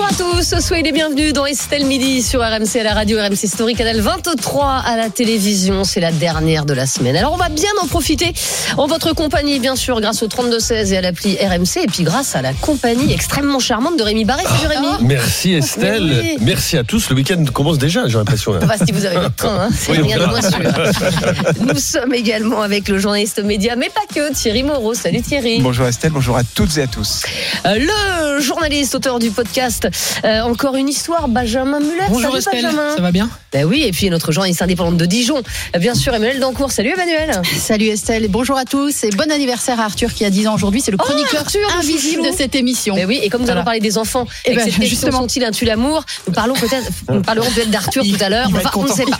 Bonjour à tous, soyez les bienvenus dans Estelle Midi sur RMC à la radio, RMC Story, canal 23 à la télévision. C'est la dernière de la semaine. Alors on va bien en profiter en votre compagnie, bien sûr, grâce au 3216 et à l'appli RMC, et puis grâce à la compagnie extrêmement charmante de Rémi Barré. Salut Rémi. Merci Estelle. Mais oui. Merci à tous. Le week-end commence déjà, j'ai l'impression. Enfin, si vous avez le temps, hein, c'est Oui, rien de moins sûr. Nous sommes également avec le journaliste média, mais pas que, Thierry Moreau. Salut Thierry. Bonjour Estelle, bonjour à toutes et à tous. Euh, le journaliste, auteur du podcast euh, Encore une histoire, Benjamin Muller. Bonjour Salut Estelle, Benjamin. ça va bien Ben oui, et puis notre journaliste indépendante de Dijon, bien sûr, Emmanuel Dancourt. Salut Emmanuel. Salut Estelle et bonjour à tous et bon anniversaire à Arthur qui a 10 ans aujourd'hui. C'est le Oh, chroniqueur Arthur, le invisible de cette émission. Ben oui, et comme nous Voilà. allons parler des enfants, Eh avec ben, cette justement. sont-ils un tue l'amour? Nous parlons peut-être, nous parlerons peut-être d'Arthur tout à l'heure. Enfin, on ne sait pas.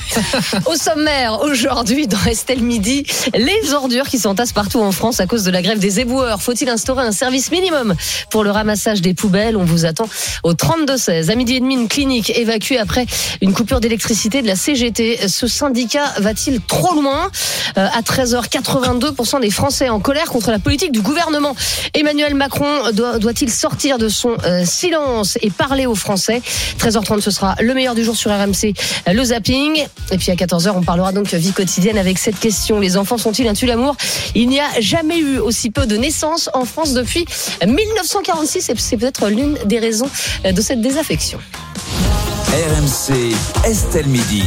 Au sommaire aujourd'hui dans Estelle Midi, les ordures qui s'entassent partout en France à cause de la grève des éboueurs. Faut-il instaurer un service minimum pour le ramassage des poubelles? On vous attend au 32 16. À midi et demi, une clinique évacuée après une coupure d'électricité de la CGT. Ce syndicat va-t-il trop loin? Euh, À 13h, 82% des Français en colère contre la politique du gouvernement. Emmanuel Macron doit- doit-il sortir de son euh, silence et parler aux Français? 13h30, ce sera le meilleur du jour sur RMC, euh, le zapping. Et puis à 14h, on parlera donc vie quotidienne avec cette question. Les enfants sont-ils un tue-l'amour? Il n'y a jamais eu aussi peu de naissances en France depuis 1946 et c'est peut-être l'une des raisons de cette désaffection. RMC, Estelle Midi.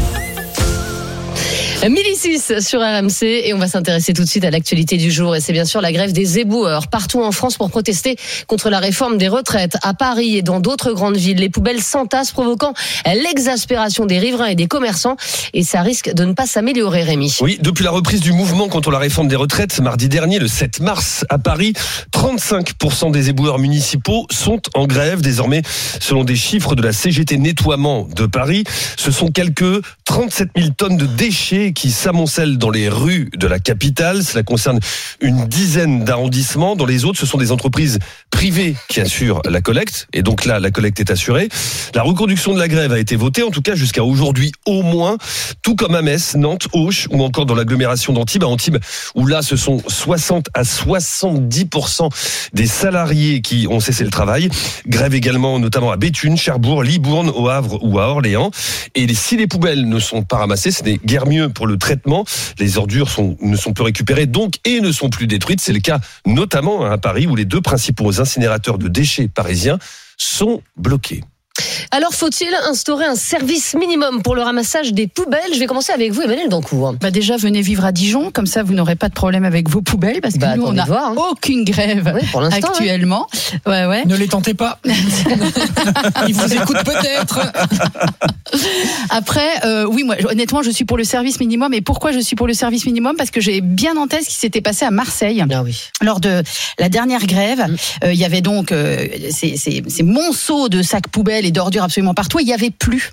1006 sur RMC et on va s'intéresser tout de suite à l'actualité du jour et c'est bien sûr la grève des éboueurs partout en France pour protester contre la réforme des retraites. À Paris et dans d'autres grandes villes, les poubelles s'entassent provoquant l'exaspération des riverains et des commerçants et ça risque de ne pas s'améliorer Rémi. Oui, depuis la reprise du mouvement contre la réforme des retraites, mardi dernier, le 7 mars, à Paris, 35% des éboueurs municipaux sont en grève. Désormais, selon des chiffres de la CGT Nettoiement de Paris, ce sont quelques 37 000 tonnes de déchets qui s'amoncellent dans les rues de la capitale. Cela concerne une dizaine d'arrondissements. Dans les autres, ce sont des entreprises privées qui assurent la collecte. Et donc là, la collecte est assurée. La reconduction de la grève a été votée, en tout cas jusqu'à aujourd'hui au moins, tout comme à Metz, Nantes, Auch ou encore dans l'agglomération d'Antibes. À Antibes, où là, ce sont 60 à 70% des salariés qui ont cessé le travail. Grève également notamment à Béthune, Cherbourg, Libourne, au Havre ou à Orléans. Et si les poubelles ne sont pas ramassées, ce n'est guère mieux pour le traitement. Les ordures ne sont plus récupérées donc et ne sont plus détruites. C'est le cas notamment à Paris où les deux principaux incinérateurs de déchets parisiens sont bloqués. Alors faut-il instaurer un service minimum pour le ramassage des poubelles? Je vais commencer avec vous Emmanuel Dancourt. Bah déjà venez vivre à Dijon, comme ça vous n'aurez pas de problème avec vos poubelles parce que Bah, nous on n'a hein. aucune grève Oui, pour actuellement. Ouais ouais. Ne les tentez pas. Ils vous écoutent peut-être. Après, euh, oui, moi, honnêtement, je suis pour le service minimum. Et pourquoi je suis pour le service minimum? Parce que j'ai bien en tête ce qui s'était passé à Marseille. Ah oui. Lors de la dernière grève, Mm. euh, il y avait donc euh, ces, ces, ces monceaux de sacs poubelles et d'ordures absolument partout. Il y avait plus.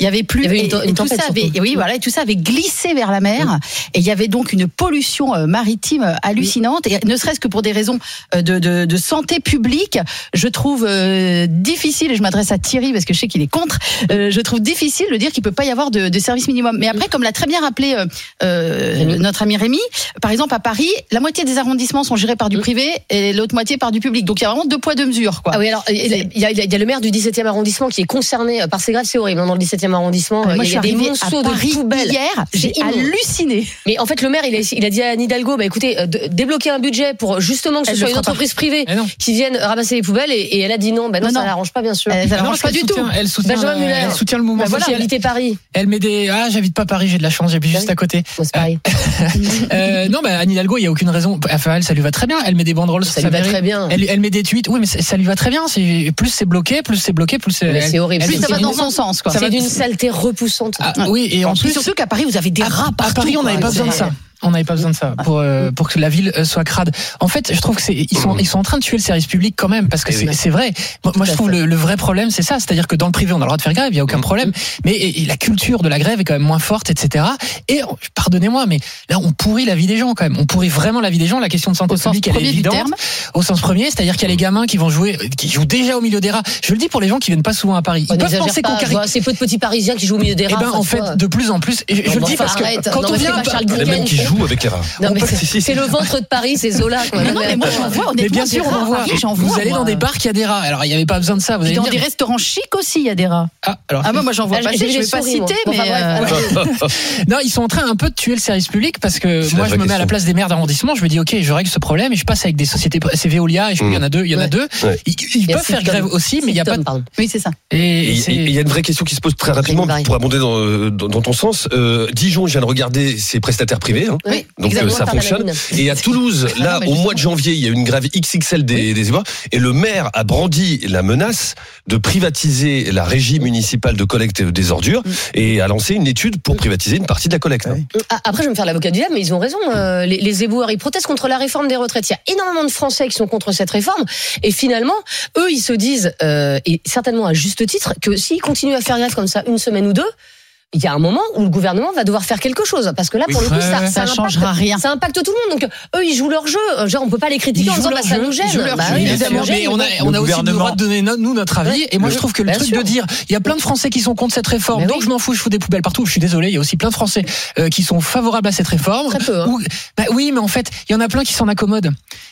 Il y avait plus. Il y avait une et- tout ça avait, oui, voilà, et tout ça avait glissé vers la mer. Et il y avait donc une pollution euh, maritime euh, hallucinante. Et ne serait-ce que pour des raisons euh, de, de, de santé publique, je trouve euh, difficile. Et je m'adresse à Thierry parce que je sais qu'il est contre. euh, je trouve difficile de dire qu'il peut pas y avoir de, de service minimum. Mais après, comme l'a très bien rappelé euh, notre ami Rémi, par exemple à Paris, la moitié des arrondissements sont gérés par du privé et l'autre moitié par du public. Donc il y a vraiment deux poids deux mesures. Quoi. Ah oui, alors y a- il y a le maire du 17e arrondissement qui est concerné par ces grèves, c'est horrible. hein, Dans le 17e arrondissement, Ah, moi, il y a des monceaux de poubelles. hier, j'ai halluciné. Mais en fait, le maire, il a, il a dit à Anne Hidalgo, bah écoutez, euh, de- débloquer un budget pour justement que ce Elle soit une fera pas. entreprise privée qui vienne ramasser les poubelles, et, et elle a dit non, bah non, Non, ça non. l'arrange pas, bien sûr. Euh, ça Non, l'arrange pas du tout. Elle soutient, Benjamin euh, Muller. elle soutient le mouvement Bah voilà, social. Paris, Elle met des. Ah, j'habite pas Paris, j'ai de la chance, j'habite juste à côté. Pareil. Euh, non, bah, Anne Hidalgo, il y a aucune raison. Enfin, elle, ça lui va très bien. Elle met des banderoles sur Ça sa lui va mairie. très bien. Elle, elle met des tweets. Oui, mais ça lui va très bien. C'est plus c'est bloqué, plus c'est bloqué, plus c'est. Mais c'est horrible. Plus ça va dans son sens. C'est d'une saleté repoussante. Ah, oui, et en Et plus. surtout qu'à Paris, vous avez des à, rats à partout. Paris, on n'avait pas besoin de ça. On n'avait pas besoin de ça pour euh, pour que la ville euh, soit crade. En fait, je trouve que c'est ils sont ils sont en train de tuer le service public quand même parce que Eh c'est oui. c'est vrai. Moi, moi, je trouve le, le vrai problème c'est ça, c'est-à-dire que dans le privé on a le droit de faire grève, il y a aucun problème, mais et- et la culture de la grève est quand même moins forte, etc. Et oh, pardonnez-moi, mais là on pourrit la vie des gens quand même. On pourrit vraiment la vie des gens. La question de santé Au sens publique elle est évidente. terme. Au sens premier, c'est-à-dire qu'il y a les gamins qui vont jouer, qui jouent déjà au milieu des rats. Je le dis pour les gens qui viennent pas souvent à Paris. On Ils peuvent penser pas, qu'on je cari- vois, C'est peu de petits Parisiens qui jouent au milieu des Eh rats. ben en fait, de plus en plus, et je, je Non, le mais dis parce que quand on vient, Il y avec les rats. Non, mais Si, c'est le ventre de Paris, c'est Zola. quoi. Mais non, mais moi j'en vois, honnêtement. mais bien sûr, on en à voit. J'en Vous vois, allez moi. dans des bars qui a des rats. Alors il n'y avait pas besoin de ça. Vous allez dans des restaurants chics aussi, il y a des rats. Ah, alors, Ah, moi, moi j'en vois Ah, passer, j'ai je vais pas citer, Bon, mais. euh, allez. non, ils sont en train un peu de tuer le service public parce que moi je me mets à la place des maires d'arrondissement. Je me dis ok, je règle ce problème et je passe avec des sociétés. C'est Veolia et je il y en a deux. Il y en a deux. Ils, Il y peuvent faire grève aussi, mais il y a pas. Oui, c'est ça. Et, il y a une vraie question qui se pose très rapidement pour abonder dans, euh, dans, dans ton sens. Euh, Dijon, je viens de regarder ses prestataires privés. Hein. Oui, Donc euh, ça fonctionne. Et à Toulouse, Ah là, au mois de janvier, il y a eu une grève XXL des, des éboueurs. Et le maire a brandi la menace de privatiser la régie municipale de collecte des ordures Mm. et a lancé une étude pour privatiser une partie de la collecte. Ah, Après, je vais me faire l'avocat du diable, mais ils ont raison. euh, les, les éboueurs, ils protestent contre la réforme des retraites. Il y a énormément de Français qui sont contre cette réforme. Et finalement, eux, ils se disent, euh, et certainement à juste titre, que s'ils continuent à faire grève comme ça une semaine ou deux, il y a un moment où le gouvernement va devoir faire quelque chose. Parce que là, pour le coup, ça, ouais, Ça impacte- changera rien. Ça impacte tout le monde. Donc, eux, ils jouent leur jeu. Genre, on peut pas les critiquer Ils en disant, bah, ça nous gêne. ils jouent leur Bah oui, Évidemment, ça mais on a, on Le a aussi le droit de donner no- nous notre avis. Ouais. Et moi, je trouve que le truc sûr. de dire, il y a plein de Français qui sont contre cette réforme, Mais donc oui. je m'en fous, je fous des poubelles partout. Je suis désolé, il y a aussi plein de Français euh, qui sont favorables à cette réforme. Très peu, hein. Ou- bah oui, mais en fait, il y en a plein qui s'en accommodent.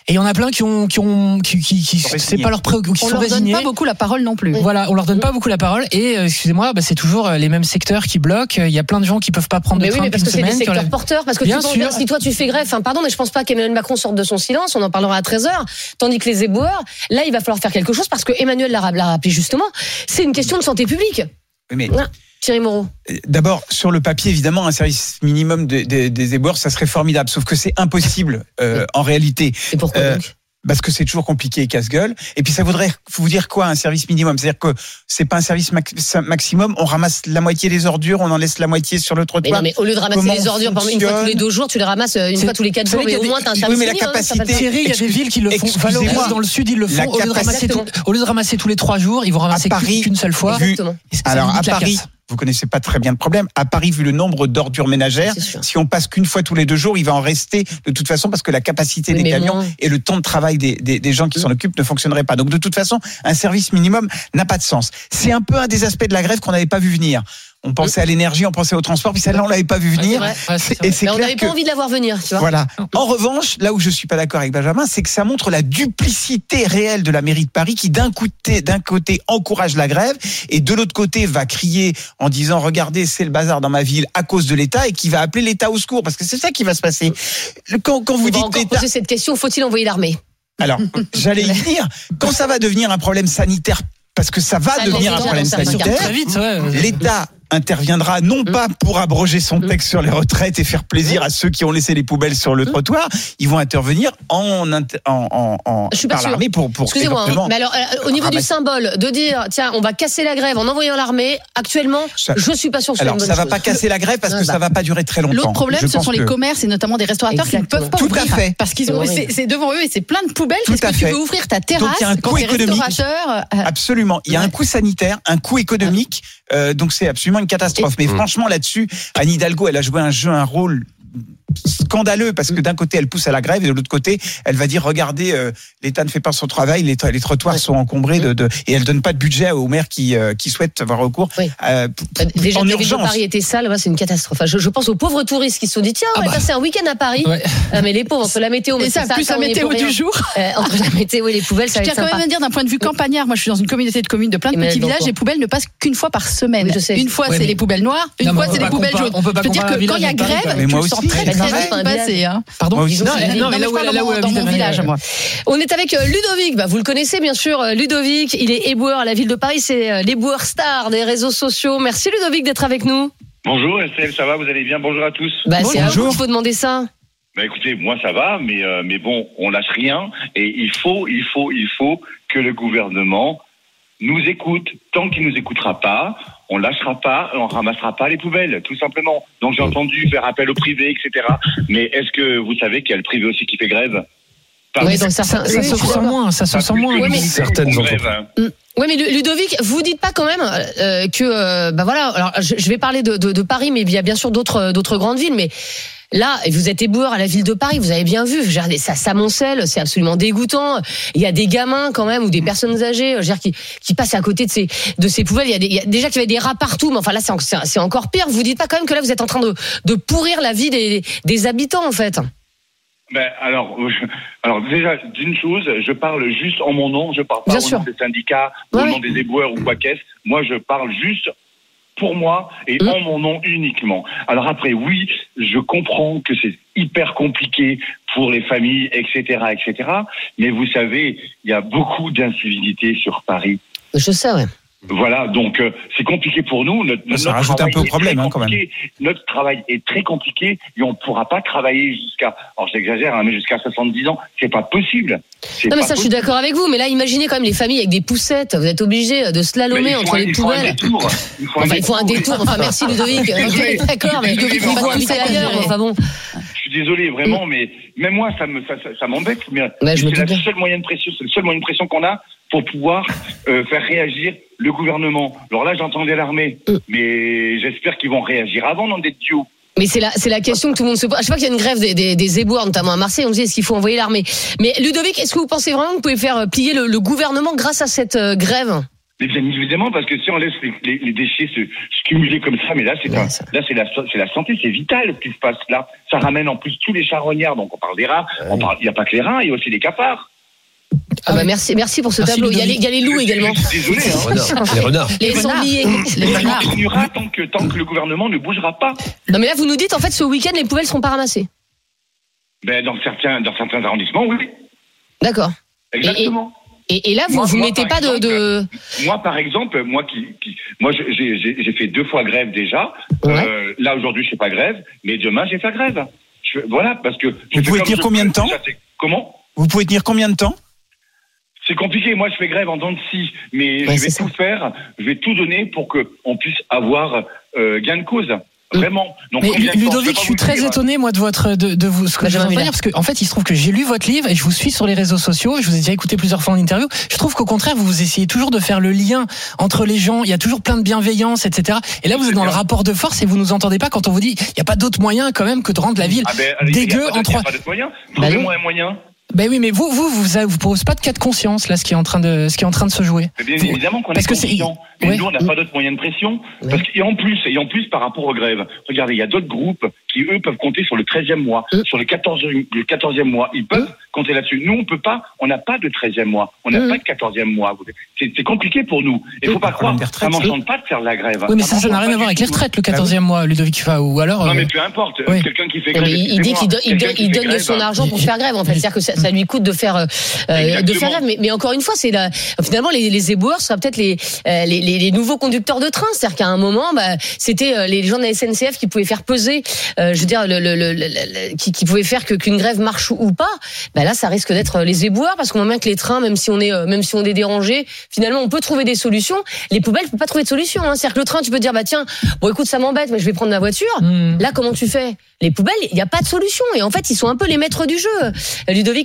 Et il y en a plein qui ont, qui ont, qui, qui, qui- Sont c'est résignés. pas leur préoccupation, qui On leur donne pas beaucoup la parole non plus. Voilà, on leur donne pas beaucoup la parole et euh, excusez-moi, bah, c'est toujours euh, les mêmes secteurs qui bloquent. Il y a plein de gens qui peuvent pas prendre de Mais oui, train mais parce une que c'est des la- secteurs porteurs. Parce que Bien tu penses si toi tu fais grève, enfin pardon, mais je pense pas qu'Emmanuel Macron sorte de son silence. On en parlera à 13h. Tandis que les éboueurs, là, il va falloir faire quelque chose parce que Emmanuel l'a l'a rappelé justement. C'est une question de santé publique. Oui, mais Voilà. Thierry Moreau. D'abord, sur le papier, évidemment, un service minimum de- de- des éboueurs, ça serait formidable. Sauf que c'est impossible euh, en réalité, Et pourquoi Euh, donc? Parce que c'est toujours compliqué et casse-gueule. Et puis ça voudrait vous dire quoi, un service minimum? C'est-à-dire que c'est pas un service max- maximum. On ramasse la moitié des ordures, on en laisse la moitié sur le mais trottoir. non, mais au lieu de ramasser comment les ordures, par exemple, une fois tous les deux jours, tu les ramasses euh, une fois tous les quatre jours, mais au moins t'as un oui, service mais la minimum, capacité- Thierry, il y a des villes qui le font. Valoris, dans le sud, ils le font. Au lieu, de ramasser tout- capacité- au lieu de ramasser tous les trois jours, ils vont ramasser qu'une seule fois. Exactement. Alors à Paris, casse. Vous connaissez pas très bien le problème. À Paris, vu le nombre d'ordures ménagères, si on passe qu'une fois tous les deux jours, il va en rester de toute façon parce que la capacité Oui, des camions et le temps de travail des, des, des gens qui s'en occupent ne fonctionnerait pas. Donc de toute façon, un service minimum n'a pas de sens. C'est un peu un des aspects de la grève qu'on n'avait pas vu venir. On pensait à l'énergie, on pensait au transport, puis celle-là on l'avait pas vu Ouais, venir. Ouais, c'est Et c'est on n'avait que pas envie de la voir venir, tu vois. voilà. En revanche, là où je suis pas d'accord avec Benjamin, c'est que ça montre la duplicité réelle de la mairie de Paris qui d'un côté, d'un côté encourage la grève et de l'autre côté va crier en disant regardez c'est le bazar dans ma ville à cause de l'État et qui va appeler l'État au secours parce que c'est ça qui va se passer. Quand, quand vous On va dites encore l'État, poser cette question, faut-il envoyer l'armée? Alors j'allais y venir. Quand ça va devenir un problème sanitaire parce que ça va Ça devenir un problème sanitaire. Très vite, ouais. L'État interviendra non Mm. pas pour abroger son texte sur les retraites et faire plaisir à ceux qui ont laissé les poubelles sur le Mm. trottoir, ils vont intervenir en, inter- en, en, en Je suis pas par sûre. l'armée pour pour Excusez-moi, hein, mais alors euh, au niveau du symbole, de dire tiens, on va casser la grève en envoyant l'armée, actuellement, Ça- je suis pas sûr que ce soit alors une bonne ça va chose. pas casser la grève parce que bah. ça va pas durer très longtemps. L'autre problème, Je ce sont les commerces et notamment des restaurateurs qui ne peuvent pas Tout ouvrir à fait. parce qu'ils C'est ont c'est c'est devant eux et c'est plein de poubelles. Tout Qu'est-ce à que tu peux ouvrir ta Donc, il y a terrasse un coût économique. euh, Absolument. Il y a un coût sanitaire, un coût économique, euh, donc c'est absolument une catastrophe. Mais franchement, là-dessus, Anne Hidalgo, elle a joué un jeu, un rôle scandaleux parce que d'un côté elle pousse à la grève et de l'autre côté elle va dire regardez euh, l'État ne fait pas son travail les, les trottoirs sont encombrés de, de et elle donne pas de budget aux maires qui euh, qui souhaitent avoir recours Oui. euh, Euh, Déjà en urgence Paris était sale, c'est une catastrophe. Enfin, je, je pense aux pauvres touristes qui se sont dit tiens, on Ah va bah. passer un week-end à Paris. Ouais. Ah, mais les pauvres, entre la météo, mais ça c'est plus la météo rien. du jour. Euh, entre la météo et les poubelles, ça Je tiens quand même à dire d'un point de vue campagnard, moi je suis dans une communauté de communes de plein de petits villages, les poubelles ne passent qu'une fois par semaine. Oui, je sais. Une fois c'est les poubelles noires, une fois c'est les poubelles jaunes. on peut pas Je veux dire que quand il y a grève, tu sens très hein. Pardon Moi. Non, non, mais là où, dans mon village, moi. On est avec euh, Ludovic, bah, vous le connaissez bien sûr, euh, Ludovic, il est éboueur à la ville de Paris, c'est euh, l'éboueur star des réseaux sociaux. Merci Ludovic d'être avec nous. Bonjour Estelle, ça va, vous allez bien? Bonjour à tous. Bah, c'est à vous Bonjour. qu'il faut demander ça. Bah écoutez, moi ça va, mais euh, mais bon, on lâche rien et il faut, il faut, il faut que le gouvernement nous écoute. Tant qu'il nous écoutera pas, on lâchera pas, on ramassera pas les poubelles, tout simplement. Donc j'ai entendu faire appel au privé, etc. Mais est-ce que vous savez qu'il y a le privé aussi qui fait grève? Oui, donc Ça se sent moins, ça se sent moins. Oui, mais- nous, Certaines. Oui, mais Ludovic, vous dites pas quand même euh, que, euh, bah voilà, alors je, je vais parler de, de, de Paris, mais il y a bien sûr d'autres d'autres grandes villes, mais là, vous êtes éboueur à la ville de Paris, vous avez bien vu, ça s'amoncelle, c'est absolument dégoûtant. Il y a des gamins quand même ou des personnes âgées, dire, qui, qui passent à côté de ces de ces poubelles. Il y a, des, il y a déjà qu'il y avait des rats partout, mais enfin là, c'est en- c'est c'est encore pire. Vous dites pas quand même que là, vous êtes en train de, de pourrir la vie des, des habitants, en fait. Ben, alors, euh, je- alors déjà, d'une chose, je parle juste en mon nom, je parle pas Bien au sûr. nom des syndicats, Ouais, au nom des éboueurs ou quoi qu'est-ce. Moi, je parle juste pour moi et Mm. en mon nom uniquement. Alors après, oui, je comprends que c'est hyper compliqué pour les familles, etc., etc. Mais vous savez, il y a beaucoup d'incivilités sur Paris. Je sais, ouais. Voilà, donc euh, c'est compliqué pour nous. Notre, Ça notre rajoute un travail peu au est problème, très hein, quand même. compliqué. Notre travail est très compliqué et on ne pourra pas travailler jusqu'à, alors j'exagère, hein, mais jusqu'à 70 ans, c'est pas possible. Non, mais ça, je suis possible. d'accord avec vous. Mais là, imaginez quand même les familles avec des poussettes. Vous êtes obligés de Mais slalomer entre les il faut un poubelles. détour. Il faut un Enfin, il faut un détour. Enfin, merci Ludovic. D'accord, mais Ludovic, ailleurs. Enfin bon. Je suis désolé, vraiment, mais même moi, ça me, ça, ça, ça m'embête. Mais c'est bien. seule moyen de pression, c'est le seul moyen de pression qu'on a pour pouvoir euh, faire réagir le gouvernement. Alors là, j'entendais l'armée, Mm. mais j'espère qu'ils vont réagir avant dans des duos. Mais c'est la, c'est la question que tout le monde se pose. Je sais pas qu'il y a une grève des, des, des éboueurs, notamment à Marseille. On dit est-ce qu'il faut envoyer l'armée? Mais Ludovic, est-ce que vous pensez vraiment que vous pouvez faire euh, plier le, le gouvernement grâce à cette euh, grève? Mais bien évidemment, parce que si on laisse les, les- les déchets se, se cumuler comme ça, mais là, c'est Ouais, là, c'est la, c'est la santé, c'est vital ce qui se passe là. Ça ramène en plus tous les charognards. Donc on parle des rats, on parle, il n'y a pas que les rats, il y a aussi les cafards. Ah bah merci, merci pour ce Merci, tableau. Il y, a les, Ludovic. il y a les loups également. Désolé. Hein. Les renards. Les renards. sangliers. Les Ça renards. continuera tant que, tant que le gouvernement ne bougera pas. Non mais là, vous nous dites en fait ce week-end les poubelles seront pas ramassées. Ben, dans certains, dans certains arrondissements, oui. D'accord. Exactement. Et, et là, vous vous moi, mettez pas de, de... Moi, par exemple, moi qui, qui moi, je- j'ai fait deux fois grève déjà. Ouais. Euh, là aujourd'hui, je fais pas grève, mais demain, j'ai fait grève. Je, voilà, parce que. fais pouvez tenir combien de temps Comment Vous pouvez tenir combien de temps C'est compliqué. Moi, je fais grève en dents de scie, mais Ouais, je vais tout faire. Je vais tout donner pour que on puisse avoir euh, gain de cause. Vraiment. Donc, Mais Ludovic, je suis vous très dire. étonné moi de votre de, de vous ce que Bah, je j'aimerais viens de bien. dire parce qu'en en fait il se trouve que j'ai lu votre livre et je vous suis sur les réseaux sociaux, je vous ai déjà écouté plusieurs fois en interview. Je trouve qu'au contraire vous vous essayez toujours de faire le lien entre les gens. Il y a toujours plein de bienveillance, etc. Et là vous êtes dans le rapport de force et vous nous entendez pas quand on vous dit il y a pas d'autre moyen quand même que de rendre la ville Ah ben, allez, il y a dégueu en il y a trois. pas d'autre moyen. Bah Trouvez-moi un moyen. Ben oui mais vous vous vous vous, vous posez pas de cas de conscience là ce qui est en train de ce qui est en train de se jouer. Mais bien Vous- évidemment qu'on parce est que c'est- conscient. Mais Ouais. nous, on n'a pas d'autre moyen de pression. Parce que, et en plus, et en plus, par rapport aux grèves, regardez, il y a d'autres groupes qui, eux, peuvent compter sur le 13e mois, Euh. sur le 14e, le 14e mois. Ils peuvent compter là-dessus. Nous, on peut pas, on n'a pas de 13e mois. On n'a Euh. pas de 14e mois. C'est compliqué pour nous. Il faut pas croire. Ça m'enchante pas de faire de la grève. Oui mais ça ça n'a rien à voir avec les retraites le 14e mois Ludovic Fa ou alors Non, euh, mais peu importe. Quelqu'un qui fait grève. il dit qu'il donne, son argent pour faire grève en fait. C'est-à-dire que ça, lui coûte de faire euh, euh, de faire grève. Mais, mais encore une fois, c'est finalement les, les éboueurs seraient peut-être les, euh, les, les, les nouveaux conducteurs de train. C'est-à-dire qu'à un moment, bah, c'était euh, les gens de la SNCF qui pouvaient faire peser, euh, je veux dire, le, le, le, le- le- qui, qui pouvaient faire que qu'une grève marche ou, pas. Bah là, ça risque d'être les éboueurs parce qu'on voit bien que les trains, même si on est, même si on est dérangé, finalement, on peut trouver des solutions. Les poubelles, on peut pas trouver de solution. Hein. C'est-à-dire que le train, tu peux dire, bah tiens, bon écoute, ça m'embête, mais je vais prendre ma voiture. hmm. Là, comment tu fais? Les poubelles, il n'y a pas de solution. Et en fait, ils sont un peu les maîtres du jeu. Euh,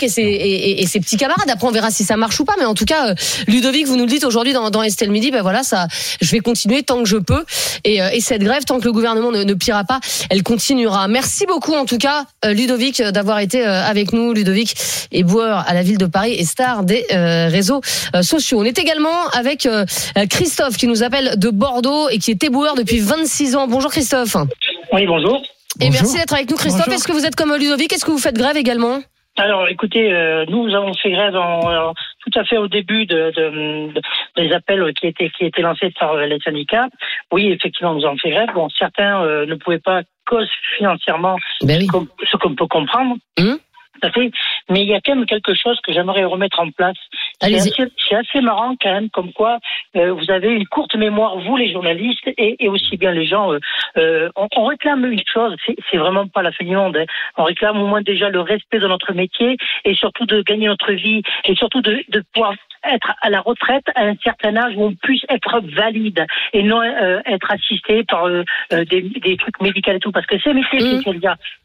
Ludovic et ses, et, et- et ses petits camarades. Après, on verra si ça marche ou pas. Mais en tout cas, euh, Ludovic, vous nous le dites aujourd'hui dans, dans Estelle Midi, ben voilà, ça, je vais continuer tant que je peux. Et, euh, et cette grève, tant que le gouvernement ne, ne pliera pas, elle continuera. Merci beaucoup, en tout cas, euh, Ludovic, d'avoir été avec nous. Ludovic est boueur à la ville de Paris et star des euh, réseaux sociaux. On est également avec euh, Christophe qui nous appelle de Bordeaux et qui est éboueur depuis 26 ans. Bonjour Christophe. Oui, bonjour. Et Bonjour. merci d'être avec nous, Christophe. Est-ce que vous êtes comme Ludovic? Est-ce que vous faites grève également? Alors, écoutez, euh, nous avons fait grève en, euh, tout à fait au début de, de- de- des appels qui étaient qui étaient lancés par les syndicats. Oui, effectivement, nous avons fait grève. Bon, certains euh, ne pouvaient pas cause financièrement Ben oui. ce qu'on peut comprendre. Hum. Tout à fait. mais il y a quand même quelque chose que j'aimerais remettre en place. C'est assez, c'est assez marrant quand même, comme quoi euh, vous avez une courte mémoire, vous les journalistes, et, et aussi bien les gens. euh, euh, on, on réclame une chose, c'est, c'est vraiment pas la fin du monde. hein. On réclame au moins déjà le respect de notre métier et surtout de gagner notre vie et surtout de, de pouvoir être à la retraite à un certain âge où on puisse être valide et non euh, être assisté par euh, euh, des, des trucs médicaux et tout parce que c'est métier Mhm. c'est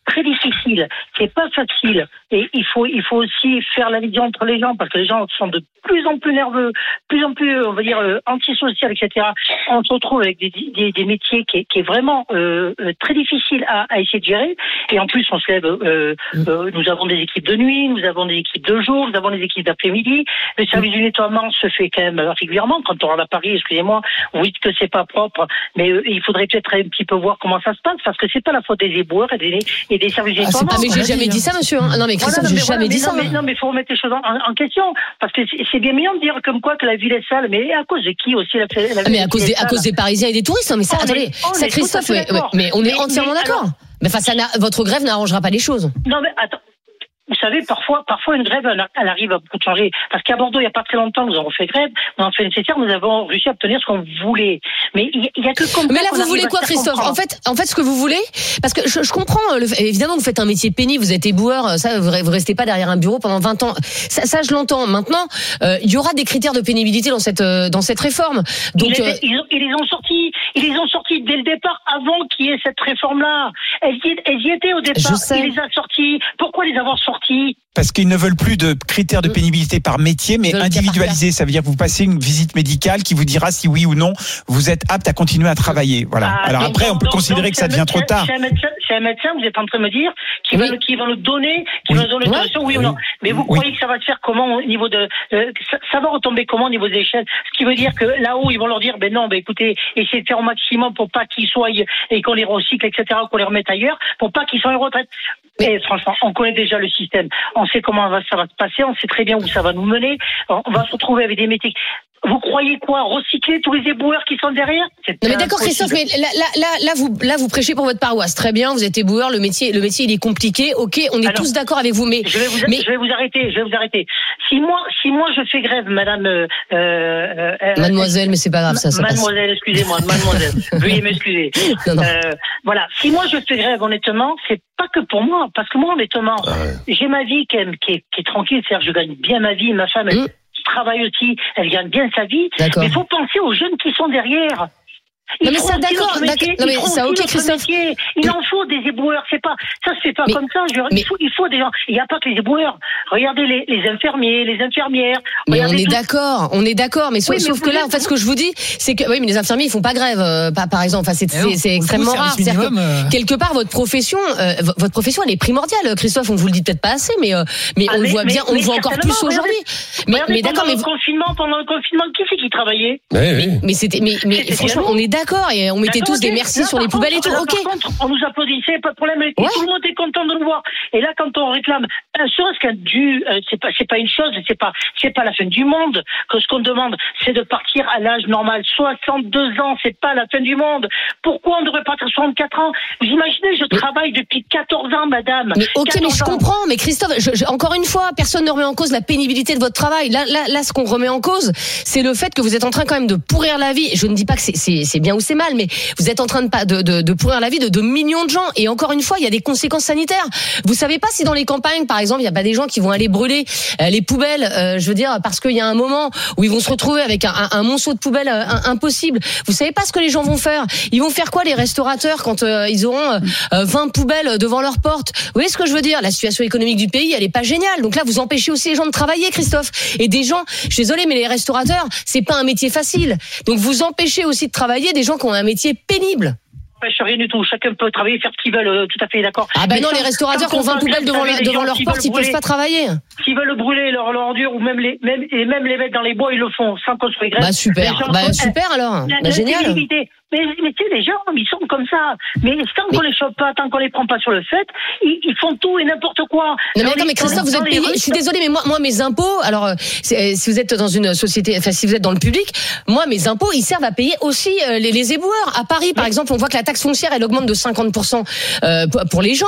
très difficile c'est pas facile et il faut il faut aussi faire la liaison entre les gens parce que les gens sont de plus en plus nerveux plus en plus on va dire euh, antisocial etc on se retrouve avec des, des, des métiers qui est, qui est vraiment euh, euh, très difficile à, à essayer de gérer et en plus on se lève euh, euh, nous avons des équipes de nuit nous avons des équipes de jour nous avons des équipes d'après-midi le service du nettoiement se fait quand même régulièrement quand on rentre à Paris excusez-moi vous dites que c'est pas propre mais euh, il faudrait peut-être un petit peu voir comment ça se passe parce que c'est pas la faute des éboueurs et des, et des services du Ah, c'est nettoiement Ah, mais j'ai jamais dit, ça, monsieur. hein. Non, mais Christophe, voilà, j'ai mais jamais voilà, dit mais ça. non, mais, non, mais faut remettre les choses en, en- en question parce que c'est- bien mignon de dire comme quoi que la ville est sale, mais à cause de qui aussi la, la Ah, mais à cause des, à sale cause des Parisiens et des touristes. Non, mais ça, On attendez, ça, Christophe, mais on est Mais- entièrement d'accord. Mais enfin, ça votre grève n'arrangera pas les choses. Non, mais attends. Vous savez, parfois, parfois une grève, elle, elle arrive à beaucoup changer. Parce qu'à Bordeaux, il n'y a pas très longtemps, nous avons fait grève, nous avons fait nécessaire, nous avons réussi à obtenir ce qu'on voulait. Mais il y, a que comme Mais là, vous voulez quoi, Christophe En fait, en fait, ce que vous voulez, parce que je, je comprends, le, évidemment, vous faites un métier pénible, vous êtes éboueur, euh, ça, vous, vous restez pas derrière un bureau pendant 20 ans. Ça, ça je l'entends. Maintenant, euh, il y aura des critères de pénibilité dans cette, euh, dans cette réforme. Donc, ils, euh, ils, ils les ont sortis, ils les ont sortis dès le départ, avant qu'il y ait cette réforme-là. Elles, y- elles y étaient au départ. Je sais. Il les a sortis. Pourquoi les avoir sortis Parce qu'ils ne veulent plus de critères de pénibilité par métier, mais Ils le individualisés. Ça veut dire que vous passez une visite médicale qui vous dira si oui ou non vous êtes apte à continuer à travailler. Voilà. Ah, Alors donc- après, on peut donc- considérer donc que ça devient trop tard. C'est un médecin, c'est un médecin, vous êtes en train de me dire, qui Oui. va, qui va nous donner, qui Oui. va nous donner l'autorisation, oui ou non. Mais vous Oui. croyez que ça va se faire comment au niveau de, euh, ça, ça va retomber comment au niveau des échelles? Ce qui veut dire que là-haut, ils vont leur dire, ben non, ben écoutez, essayez de faire maximum pour pas qu'ils soient et qu'on les recycle, etc., qu'on les remette ailleurs, pour pas qu'ils soient en retraite. Et franchement, on connaît déjà le système. On sait comment ça va se passer. On sait très bien où ça va nous mener. On va se retrouver avec des métiers. Vous croyez quoi Recycler tous les éboueurs qui sont derrière? Non mais d'accord. Christophe, mais là, là, là, là, vous, là vous prêchez pour votre paroisse, très bien, vous êtes éboueur, le métier, le métier il est compliqué, ok, on est Alors, tous d'accord avec vous, mais Je vais vous, Mais- je vais vous arrêter, je vais vous arrêter. Si moi, si moi je fais grève, madame, euh, euh, euh, mademoiselle, mais c'est pas grave ça, ça mademoiselle, excusez-moi, mademoiselle, veuillez m'excuser. Euh, voilà, si moi je fais grève, honnêtement, c'est pas que pour moi, parce que moi, honnêtement, Ah ouais. j'ai ma vie qui est, qui est tranquille, c'est-à-dire je gagne bien ma vie, ma femme, elle Mm. Travaille aussi, elle gagne bien sa vie, mais il faut penser aux jeunes qui sont derrière. Ils Non, mais ça, d'accord. Non, mais ça, ok, Christophe. métier. Il en faut des éboueurs, c'est pas, ça se fait pas Mais- comme ça. je- mais- il, faut, il faut des gens. Il n'y a pas que les éboueurs. Regardez les, les infirmiers, les infirmières. Mais on est d'accord, on est d'accord, mais, sauf, Oui, mais sauf vous que là, en fait, ce que je vous dis, c'est que oui, mais les infirmiers ils font pas grève, euh, pas- par exemple. Enfin, c'est coup, extrêmement rare. C'est-à-dire que minimum, euh, quelque part, votre profession, euh, votre profession, elle est primordiale, Christophe. On vous le dit peut-être pas assez, mais euh, mais Ah, on le mais- voit mais- bien, on le voit encore plus aujourd'hui. Mais, d'accord, pendant mais confinement, pendant le confinement, qui c'est qui travaillait? Mais c'était mais franchement, on est d'accord et on mettait tous des merci Là, sur les poubelles et tout. là. Par contre, on nous applaudissait, pas de problème. Et Ouais. Tout le monde est content de nous voir. Et là, quand on réclame, un serait-ce qu'un dû, euh, c'est pas, c'est pas une chose, c'est pas, c'est pas la fin du monde. Que ce qu'on demande, c'est de partir à l'âge normal. 62 ans, c'est pas la fin du monde. Pourquoi on devrait partir à 64 ans? Vous imaginez, je travaille depuis 14 ans, madame. Mais ok, mais 14 je ans. comprends. Mais Christophe, je- je- encore une fois, personne ne remet en cause la pénibilité de votre travail. Là, là, là, ce qu'on remet en cause, c'est le fait que vous êtes en train quand même de pourrir la vie. Je ne dis pas que c'est- c'est c'est bien ou c'est mal, mais vous êtes en train de, de, de, pourrir la vie de, de millions de gens. Et encore une fois, il y a des conséquences sanitaires. Vous savez pas si dans les campagnes, par exemple, il y a pas des gens qui vont aller brûler euh, les poubelles, euh, je veux dire, parce qu'il y a un moment où ils vont se retrouver avec un, un, monceau de poubelles euh, impossible. Vous savez pas ce que les gens vont faire. Ils vont faire quoi les restaurateurs quand euh, ils auront euh, euh, 20 poubelles devant leur porte Vous voyez ce que je veux dire? La situation économique du pays, elle est pas géniale. Donc là, vous empêchez aussi les gens de travailler, Christophe. Et des gens, je suis désolée, mais les restaurateurs, c'est pas un métier facile. Donc vous empêchez aussi de travailler des gens qui ont un métier pénible. empêche rien du tout. Chacun peut travailler, faire ce qu'il veut, euh, tout à fait d'accord. Ah ben non, les restaurateurs qui ont 20 on poubelles devant, la- devant leur porte, veulent ils peuvent brûler- pas travailler. S'ils veulent brûler leur, leur ordure ou même les, même, et même les mettre dans les bois, ils le font sans qu'on soit grève. Bah super, bah super alors, bah génial. Mais, mais tu sais, les gens, ils sont comme ça. Mais tant qu'on les chope pas, tant qu'on les prend pas sur le fait, ils, ils font tout et n'importe quoi. Non, mais attends, mais Christophe, vous êtes payé. Je suis désolée, mais moi, moi, mes impôts, alors, euh, euh, si vous êtes dans une société, enfin, si vous êtes dans le public, moi, mes impôts, ils servent à payer aussi euh, les, les éboueurs. À Paris, par exemple, on voit que la taxe foncière, elle augmente de 50% euh, pour- les gens.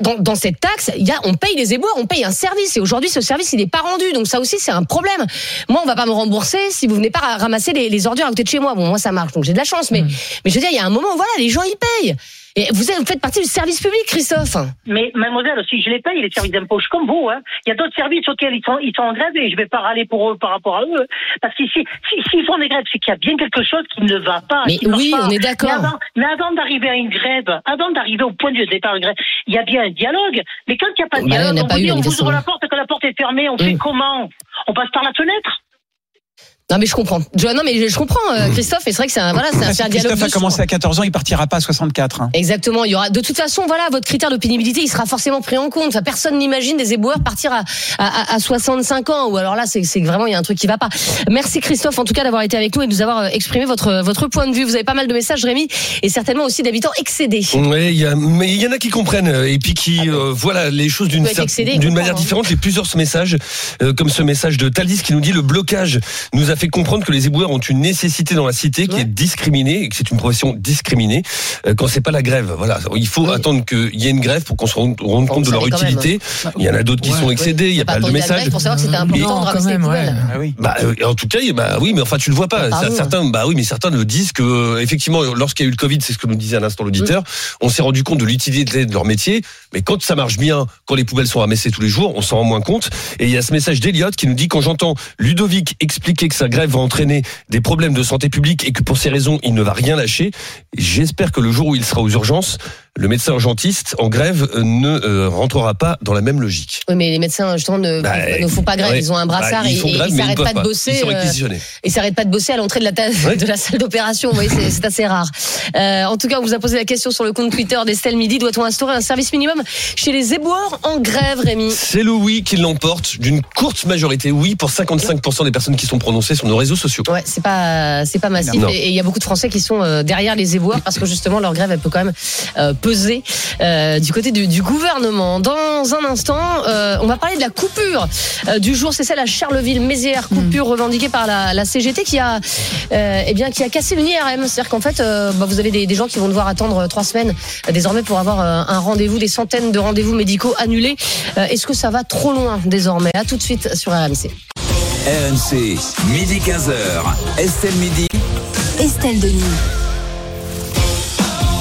Dans, dans cette taxe, y a, on paye les éboueurs, on paye un service. Et aujourd'hui, ce service, il n'est pas rendu. Donc ça aussi, c'est un problème. Moi, on va pas me rembourser si vous venez pas ra- ramasser les, les ordures à côté de chez moi. Bon, moi, ça marche, donc j'ai de la chance. Mais, mais je veux dire, il y a un moment, voilà, les gens, ils payent. Et vous, êtes- vous faites partie du service public, Christophe. Mais mademoiselle, si je les paye, les services d'impôt, je suis comme vous. Hein. Il y a d'autres services auxquels ils sont, ils sont en grève et je vais pas râler pour eux par rapport à eux. Parce que si, si, s'ils font des grèves, c'est qu'il y a bien quelque chose qui ne va pas. Mais oui, pas. on est d'accord. Mais avant, mais avant d'arriver à une grève, avant d'arriver au point de départ de grève, il y a bien un dialogue. Mais quand il n'y a pas de Bah, dialogue, on pas vous eu, dit, on vous ouvre la porte, quand la porte est fermée, on fait Mm. comment? On passe par la fenêtre? Non mais je comprends. Je, non mais je, je comprends euh, Christophe et c'est vrai que c'est un voilà c'est un, un dialogue. Christophe a commencé à 14 ans, il partira pas à 64. hein. Exactement. Il y aura de toute façon voilà votre critère de pénibilité il sera forcément pris en compte. Enfin, personne n'imagine des éboueurs partir à, à, à- à 65 ans ou alors là c'est vraiment il y a un truc qui va pas. Merci Christophe en tout cas d'avoir été avec nous et de nous avoir euh, exprimé votre votre point de vue. Vous avez pas mal de messages Rémi et certainement aussi d'habitants excédés. Ouais, il y a, mais il y en a qui comprennent euh, et puis qui euh, voilà les choses d'une d'une manière hein. différente. J'ai plusieurs messages, euh, comme ce message de Thalys qui nous dit le blocage nous a fait comprendre que les éboueurs ont une nécessité dans la cité qui Ouais. est discriminée et que c'est une profession discriminée euh, quand c'est pas la grève. Voilà, il faut Oui. attendre qu'il y ait une grève pour qu'on se rende, compte de le leur même. utilité. Il y en a d'autres qui Ouais. sont excédés. Il y a pas de attendu la message. grève pour savoir que c'était important de quand ramasser les. Ah. Bah, euh, en tout cas, bah oui, mais enfin, tu le vois pas. Pardon. certains, bah oui, mais certains le disent que, euh, effectivement, lorsqu'il y a eu le Covid, c'est ce que nous disait à l'instant l'auditeur, on s'est rendu compte de l'utilité de leur métier. Mais quand ça marche bien, quand les poubelles sont ramassées tous les jours, on s'en rend moins compte. Et il y a ce message d'Eliott qui nous dit quand j'entends Ludovic expliquer que sa grève va entraîner des problèmes de santé publique et que pour ces raisons, il ne va rien lâcher, j'espère que le jour où il sera aux urgences, le médecin urgentiste en grève euh, ne euh, rentrera pas dans la même logique. Oui mais les médecins justement ne, Bah, ne font pas grève. ouais. Ils ont un brassard Bah, et, ils et grève, ils s'arrêtent pas de bosser. Ils euh, s'arrêtent pas de bosser à l'entrée de la, ta- Ouais. de la salle d'opération. Oui, c'est c'est assez rare. Euh, en tout cas, on vous a posé la question sur le compte Twitter d'Estelle Midi. Doit-on instaurer un service minimum chez les éboueurs en grève, Rémi? C'est le oui qui l'emporte d'une courte majorité. Oui pour 55% des personnes qui sont prononcées sur nos réseaux sociaux. Ouais, c'est pas c'est pas massif Non. et il y a beaucoup de Français qui sont derrière les éboueurs parce que justement leur grève elle peut quand même peser euh, du côté du, du gouvernement. Dans un instant, euh, on va parler de la coupure euh, du jour. C'est celle à Charleville-Mézières, coupure revendiquée par la, la CGT qui a euh, eh bien qui a cassé une IRM. C'est-à-dire qu'en fait, euh, bah, vous avez des, des gens qui vont devoir attendre trois semaines euh, désormais pour avoir euh, un rendez-vous, des centaines de rendez-vous médicaux annulés. Euh, Est-ce que ça va trop loin désormais? À tout de suite sur RMC. RMC, midi 15h. Estelle Midi. Estelle Denis.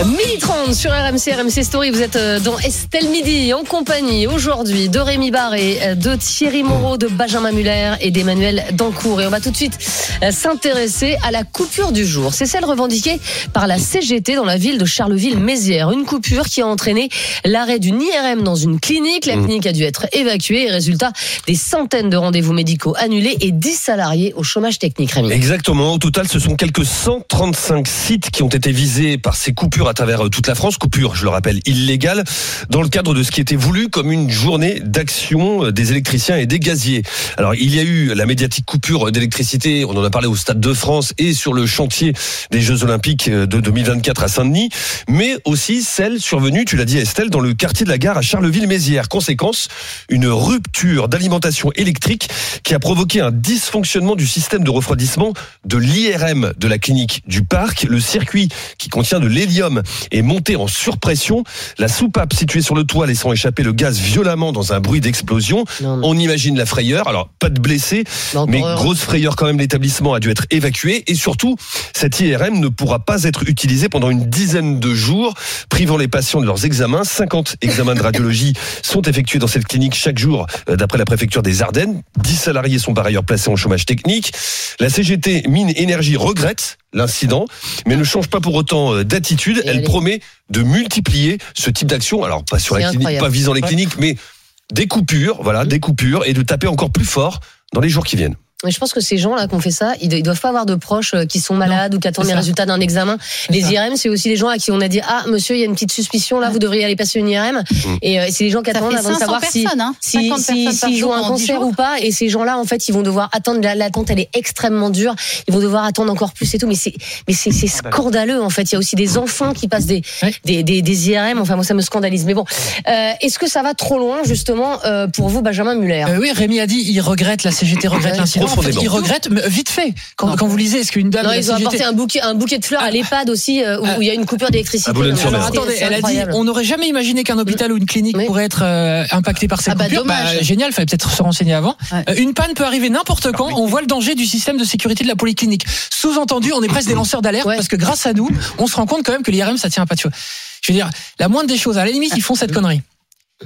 Midi 30 sur RMC, RMC Story, vous êtes euh, dans Estelle Midi en compagnie aujourd'hui de Rémi Barré, euh, de Thierry Moreau, de Benjamin Muller et d'Emmanuel Dancourt. Et on va tout de suite euh, s'intéresser à la coupure du jour. C'est celle revendiquée par la CGT dans la ville de Charleville-Mézières. Une coupure qui a entraîné l'arrêt d'une IRM dans une clinique. La clinique a dû être évacuée et résultat, des centaines de rendez-vous médicaux annulés et 10 salariés au chômage technique, Rémi. Exactement. Au total, ce sont quelques 135 sites qui ont été visés par ces coupures à travers euh, toute la France. Coupures, je le rappelle, illégales, dans le cadre de ce qui était voulu comme une journée d'action euh, des électriciens et des gaziers. Alors, il y a eu la médiatique coupure d'électricité, on en a parlé au Stade de France et sur le chantier des Jeux Olympiques euh, de 2024 à Saint-Denis, mais aussi celle survenue, tu l'as dit Estelle, dans le quartier de la gare à Charleville-Mézières. Conséquence, une rupture d'alimentation électrique qui a provoqué un dysfonctionnement du système de refroidissement de l'IRM de la clinique du parc. Le circuit qui contient de l'hélium est monté en surpression. La soupape située sur le toit laissant échapper le gaz violemment dans un bruit d'explosion. On imagine la frayeur. Alors, pas de blessés, Non, mais grosse frayeur quand même, l'établissement a dû être évacué. Et surtout, cette IRM ne pourra pas être utilisée pendant une dizaine de jours, privant les patients de leurs examens. 50 examens de radiologie sont effectués dans cette clinique chaque jour, euh, d'après la préfecture des Ardennes. 10 salariés sont par ailleurs placés en chômage technique. La CGT Mine Énergie regrette l'incident, mais ne change pas pour autant euh, d'attitude. Elle promet de multiplier ce type d'action. Alors, pas sur la clinique, incroyable. pas visant les cliniques, mais des coupures, voilà, des coupures, et de taper encore plus fort dans les jours qui viennent. Mais je pense que ces gens-là qui ont fait ça, ils ils doivent pas avoir de proches euh, qui sont malades ou qui attendent les ça. résultats d'un examen. Les ça. IRM, c'est aussi des gens à qui on a dit ah monsieur, il y a une petite suspicion là, vous devriez aller passer une IRM. Et euh, c'est des gens qui Ça attendent avant de 500 savoir si hein. si 50 si- jour ont un en 10 cancer ou pas. Et ces gens-là, en fait, ils vont devoir attendre. la- L'attente, elle est extrêmement dure. Ils vont devoir attendre encore plus et tout. Mais c'est mais c'est c'est scandaleux en fait. Il y a aussi des enfants qui passent des Ouais. des, des, des IRM. Enfin moi ça me scandalise. Mais bon, euh, est-ce que ça va trop loin justement euh, pour vous, Benjamin Muller? Euh, oui, Rémi a dit, il regrette, la CGT regrette l'incident. En fait, profondément. il regrette mais vite fait. Quand, quand vous lisez, est-ce qu'une dame Non, ils ont apporté un bouquet, un bouquet de fleurs à l'EHPAD aussi, euh, où Ah. il y a une coupure d'électricité. À. Alors attendez, elle a dit, on n'aurait jamais imaginé qu'un hôpital ou une clinique Oui. pourrait être euh, impacté par ces Ah bah, coupures. dommage. génial, fallait peut-être se renseigner avant. Ouais. Euh, une panne peut arriver n'importe quand. On voit le danger du système de sécurité de la polyclinique. Sous-entendu, on est presque des lanceurs d'alerte Ouais. parce que grâce à nous, on se rend compte quand même que l'IRM ça tient pas de. Je veux dire, la moindre des choses. À la limite, ils font cette connerie.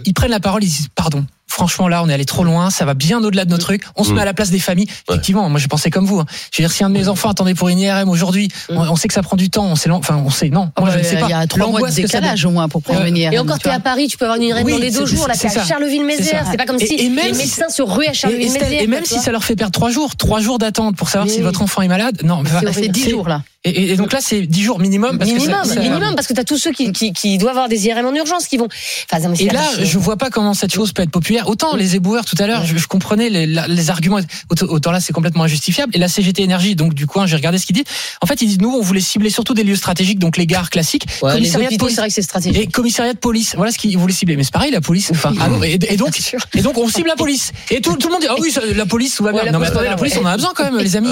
Ils prennent la parole, ils disent pardon. Franchement, là, on est allé trop loin, ça va bien au-delà de nos trucs. On se Mm. met à la place des familles. Effectivement, moi, je pensais comme vous. hein. Je veux dire, si un de mes enfants attendait pour une IRM aujourd'hui, on, on sait que ça prend du temps. On sait, enfin, on sait, non. Moi, je ne sais pas. Il y a trois mois de que décalage au moins pour prendre une IRM. Et encore, tu t'es vois. à Paris, tu peux avoir une IRM Oui, dans les deux jours. Là, c'est t'es à. Charleville-Mézières. C'est pas comme Et- si et même les si- médecins se ruaient à Et, Charleville-Mézières. Et même si ça leur fait perdre trois jours, trois jours d'attente pour savoir si votre enfant est malade, non. C'est 10 c'est- jours là. Et, donc là, c'est 10 jours minimum. Parce que minimum, ça- ça- minimum, parce que t'as tous ceux qui, qui, qui doivent avoir des IRM en urgence qui vont. Enfin, non, mais c'est Et là, hallucinant. je vois pas comment cette chose peut être populaire. Autant les éboueurs tout à l'heure, je, je comprenais les, les arguments. Autant, autant là, c'est complètement injustifiable. Et la CGT Énergie, donc du coin, j'ai regardé ce qu'ils disent. En fait, ils disent nous, on voulait cibler surtout des lieux stratégiques, donc les gares classiques, Ouais, les commissariat de hôpitaux, police. c'est vrai que c'est stratégique. Et commissariat de police, voilà ce qu'ils voulaient cibler. Mais c'est pareil, la police. Enfin, ah non, et, et donc, et donc, on cible la police. Et tout, tout le monde dit, ah oui, la police, tout va bien. Ouais, la non, mais police, attendez, ça la police, on en a besoin quand même, les amis.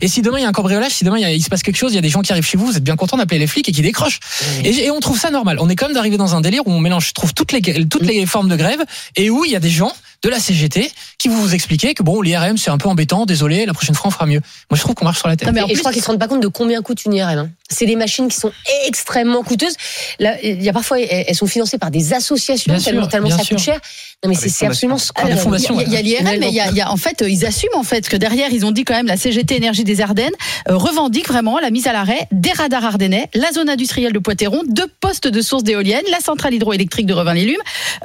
Et si demain il y a un cambriolage, si demain il, y a- il se passe quelque chose, il y a des gens qui arrivent chez vous, vous êtes bien content d'appeler les flics et qui décrochent. Et, et on trouve ça normal. On est comme d'arriver dans un délire où on mélange, je trouve toutes les toutes les formes de grève et où il y a des gens de la CGT qui vous vous expliquer que bon, l'IRM c'est un peu embêtant, désolé, la prochaine fois on fera mieux. Moi je trouve qu'on marche sur la tête. Non, mais en et je crois qu'ils se rendent pas compte de combien coûte une IRM. hein. C'est des machines qui sont extrêmement coûteuses. Là, il y a parfois, elles sont financées par des associations Bien tellement, sûr, tellement bien ça coûte cher. Non, mais c'est absolument. Il y a, l'IRM, mais il y a, il y a- en fait, ils assument en fait que derrière, ils ont dit quand même la CGT Énergie des Ardennes euh, revendique vraiment la mise à l'arrêt des radars ardennais, la zone industrielle de Poitéron, deux postes de sources d'éoliennes, la centrale hydroélectrique de Revin-les-Lumes,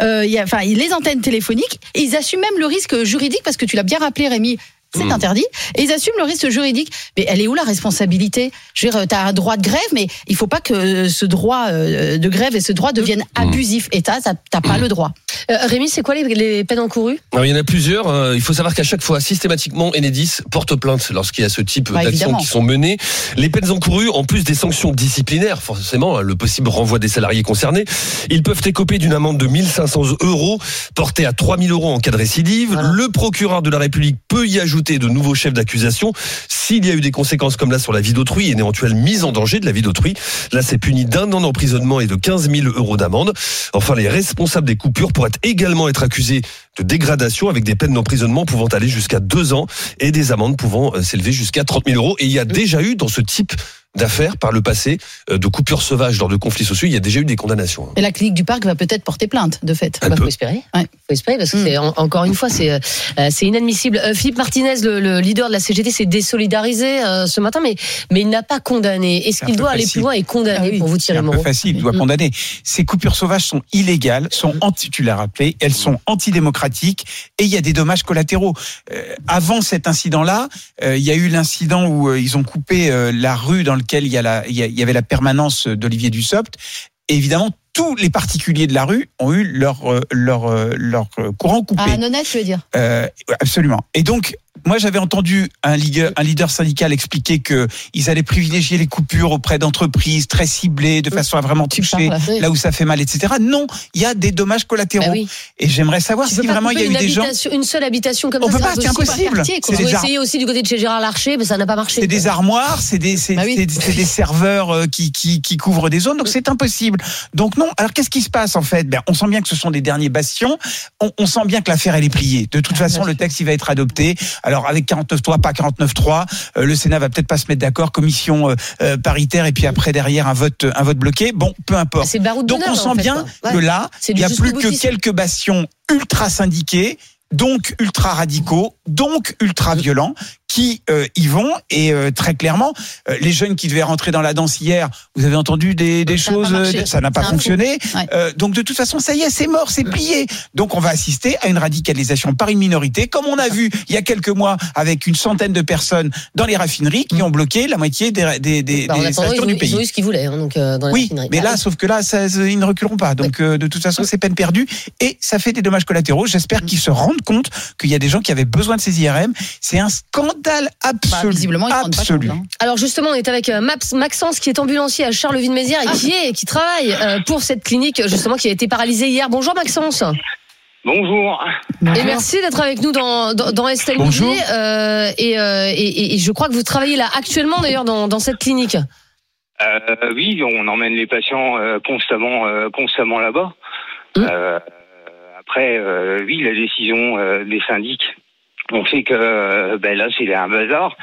euh, enfin les antennes téléphoniques. Et ils assument même le risque juridique parce que tu l'as bien rappelé, Rémi. C'est interdit. Et ils assument le risque juridique. Mais elle est où la responsabilité? Je veux dire, tu as un droit de grève, mais il faut pas que ce droit euh, de grève et ce droit deviennent abusifs. Et t'as t'as pas le droit. Euh, Rémi, c'est quoi les, les peines encourues? Alors, il y en a plusieurs. Euh, Il faut savoir qu'à chaque fois, systématiquement, Enedis porte plainte lorsqu'il y a ce type Bah, d'actions qui sont menées. Les peines encourues, en plus des sanctions disciplinaires, forcément, le possible renvoi des salariés concernés, ils peuvent écoper d'une amende de 1500 euros, portée à 3000 euros en cas de récidive. Voilà. Le procureur de la République peut y ajouter de nouveaux chefs d'accusation s'il y a eu des conséquences comme là sur la vie d'autrui et une éventuelle mise en danger de la vie d'autrui. Là, c'est puni d'un an d'emprisonnement et de 15 000 euros d'amende. Enfin, les responsables des coupures pourraient également être accusés de dégradation avec des peines d'emprisonnement pouvant aller jusqu'à deux ans et des amendes pouvant euh, s'élever jusqu'à 30 000 euros. Et il y a déjà eu dans ce type d'affaires par le passé euh, de coupures sauvages lors de conflits sociaux, il y a déjà eu des condamnations. hein. Et la clinique du parc va peut-être porter plainte, de fait. Un Bah, faut espérer. Ouais. Faut espérer parce que Mm. c'est en- encore une fois c'est euh, euh, c'est inadmissible. Euh, Philippe Martinez, le, le leader de la CGT, s'est désolidarisé euh, ce matin, mais mais il n'a pas condamné. Est-ce qu'il doit aller facile. plus loin et condamner Ah oui. pour vous peu Moreau facile, il doit Mm. condamner. Ces coupures sauvages sont illégales, sont anti, tu l'as rappelé, elles sont antidémocratiques et il y a des dommages collatéraux. Euh, avant cet incident-là, euh, il y a eu l'incident où euh, ils ont coupé euh, la rue dans laquelle il y, a la, il y a- il y avait la permanence d'Olivier Dussopt. Et évidemment, tous les particuliers de la rue ont eu leur, euh, leur, euh, leur euh, courant coupé. Ah, Nonette, je veux dire? Euh, absolument. Et donc, moi, j'avais entendu un leader, un leader syndical expliquer que ils allaient privilégier les coupures auprès d'entreprises très ciblées, de façon à vraiment toucher oui. là où ça fait mal, etc. Non, il y a des dommages collatéraux. Oui. Et j'aimerais savoir Tu si vraiment il y a eu des gens. une seule habitation comme On ça. peut pas, c'est impossible. C'est des, essayé aussi du côté de chez Gérard Larcher, mais ça n'a pas marché. c'est des armoires, c'est des, Bah des serveurs euh, qui, qui, qui couvrent des zones, donc c'est impossible. Donc non. Alors qu'est-ce qui se passe en fait? Ben, On sent bien que ce sont des derniers bastions. On, on sent bien que l'affaire elle est pliée. De toute Ah, façon, le texte il va être adopté. Alors avec 49.3, pas 49.3, euh, le Sénat va peut-être pas se mettre d'accord. Commission euh, euh, paritaire et puis après derrière un vote, un vote bloqué. Bon, peu importe. C'est Donc on sent en fait, bien que là, il du y a plus que quelques bastions ultra syndiqués, donc ultra radicaux, donc ultra violents, qui euh, y vont et euh, très clairement, euh, les jeunes qui devaient rentrer dans la danse hier, vous avez entendu des, des Ça choses, euh, ça n'a pas fonctionné. Ouais. Euh, donc de toute façon, ça y est, c'est mort, c'est plié. Donc on va assister à une radicalisation par une minorité, comme on a vu il y a quelques mois avec une centaine de personnes dans les raffineries qui ont bloqué la moitié des, des, des, Bah, des ils stations ont, du ils pays. ont eu ce qu'ils voulaient hein, donc, euh, dans la Oui, raffinerie. mais Ah là, sauf que là, ça, ils ne reculeront pas. Donc, euh, de toute façon, c'est peine perdue et ça fait des dommages collatéraux. J'espère qu'ils se rendent compte qu'il y a des gens qui avaient besoin de ces IRM. C'est un scandale Bah, absolu. visiblement, ils pas compte. hein. Alors justement, on est avec euh, Maxence qui est ambulancier à Charleville-Mézières et qui est qui travaille euh, pour cette clinique justement qui a été paralysée hier. Bonjour Maxence. Bonjour. Et merci d'être avec nous dans dans, dans Estelle Bonjour. Euh, et, euh, et, et je crois que vous travaillez là actuellement d'ailleurs dans, dans cette clinique. Euh, oui, on emmène les patients euh, constamment, euh, constamment là-bas. Mm. Euh, après, euh, oui, la décision euh, des syndics ont fait que euh, ben là, c'est un bazar.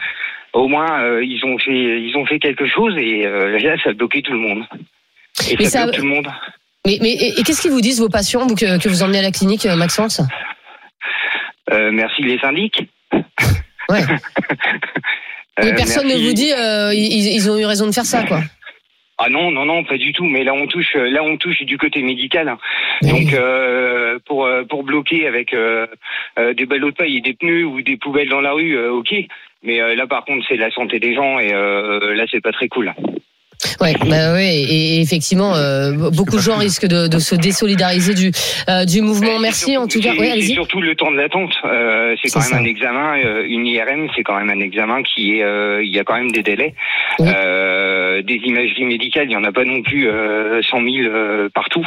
Au moins, euh, ils ont fait, ils ont fait quelque chose et euh, là, ça a bloqué tout le monde. Et Mais ça, tout le monde. Mais, mais et, et qu'est-ce qu'ils vous disent vos patients vous, que, que vous emmenez à la clinique, Maxence? Euh, merci les syndics. Ouais. Mais personne ne vous dit ils, ils ont eu raison de faire ça quoi. Ah non, non, non, pas du tout. Mais là, on touche, euh, là, on touche du côté médical. hein. Mais Donc, euh, pour euh, pour bloquer avec euh, des ballots de paille et des pneus ou des poubelles dans la rue, euh, ok. Mais là, par contre, c'est la santé des gens et là, c'est pas très cool. Ouais, bah ouais, et, et effectivement, euh, beaucoup de gens risquent de, de se désolidariser du euh, du mouvement. Merci surtout- en tout cas. allez-y. surtout le temps de l'attente. Euh, c'est quand même ça. un examen, une IRM, c'est quand même un examen qui est, il y a quand même des délais. Oui. Euh, des imageries médicales, il y en a pas non plus euh, 100 000 euh, partout.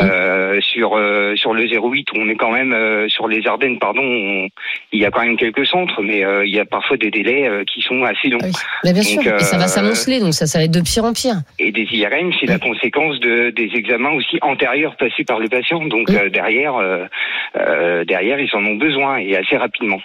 Euh, sur euh, sur le 08, on est quand même euh, sur les Ardennes, pardon. on- il y a quand même quelques centres, mais euh, il y a parfois des délais euh, qui sont assez longs. Oui. Bien sûr, et ça va euh, s'amonceler, donc ça, ça va être de pire en pire. Et des IRM, c'est la conséquence de, des examens aussi antérieurs passés par le patient. Donc euh, derrière, euh, euh, derrière, ils en ont besoin et assez rapidement.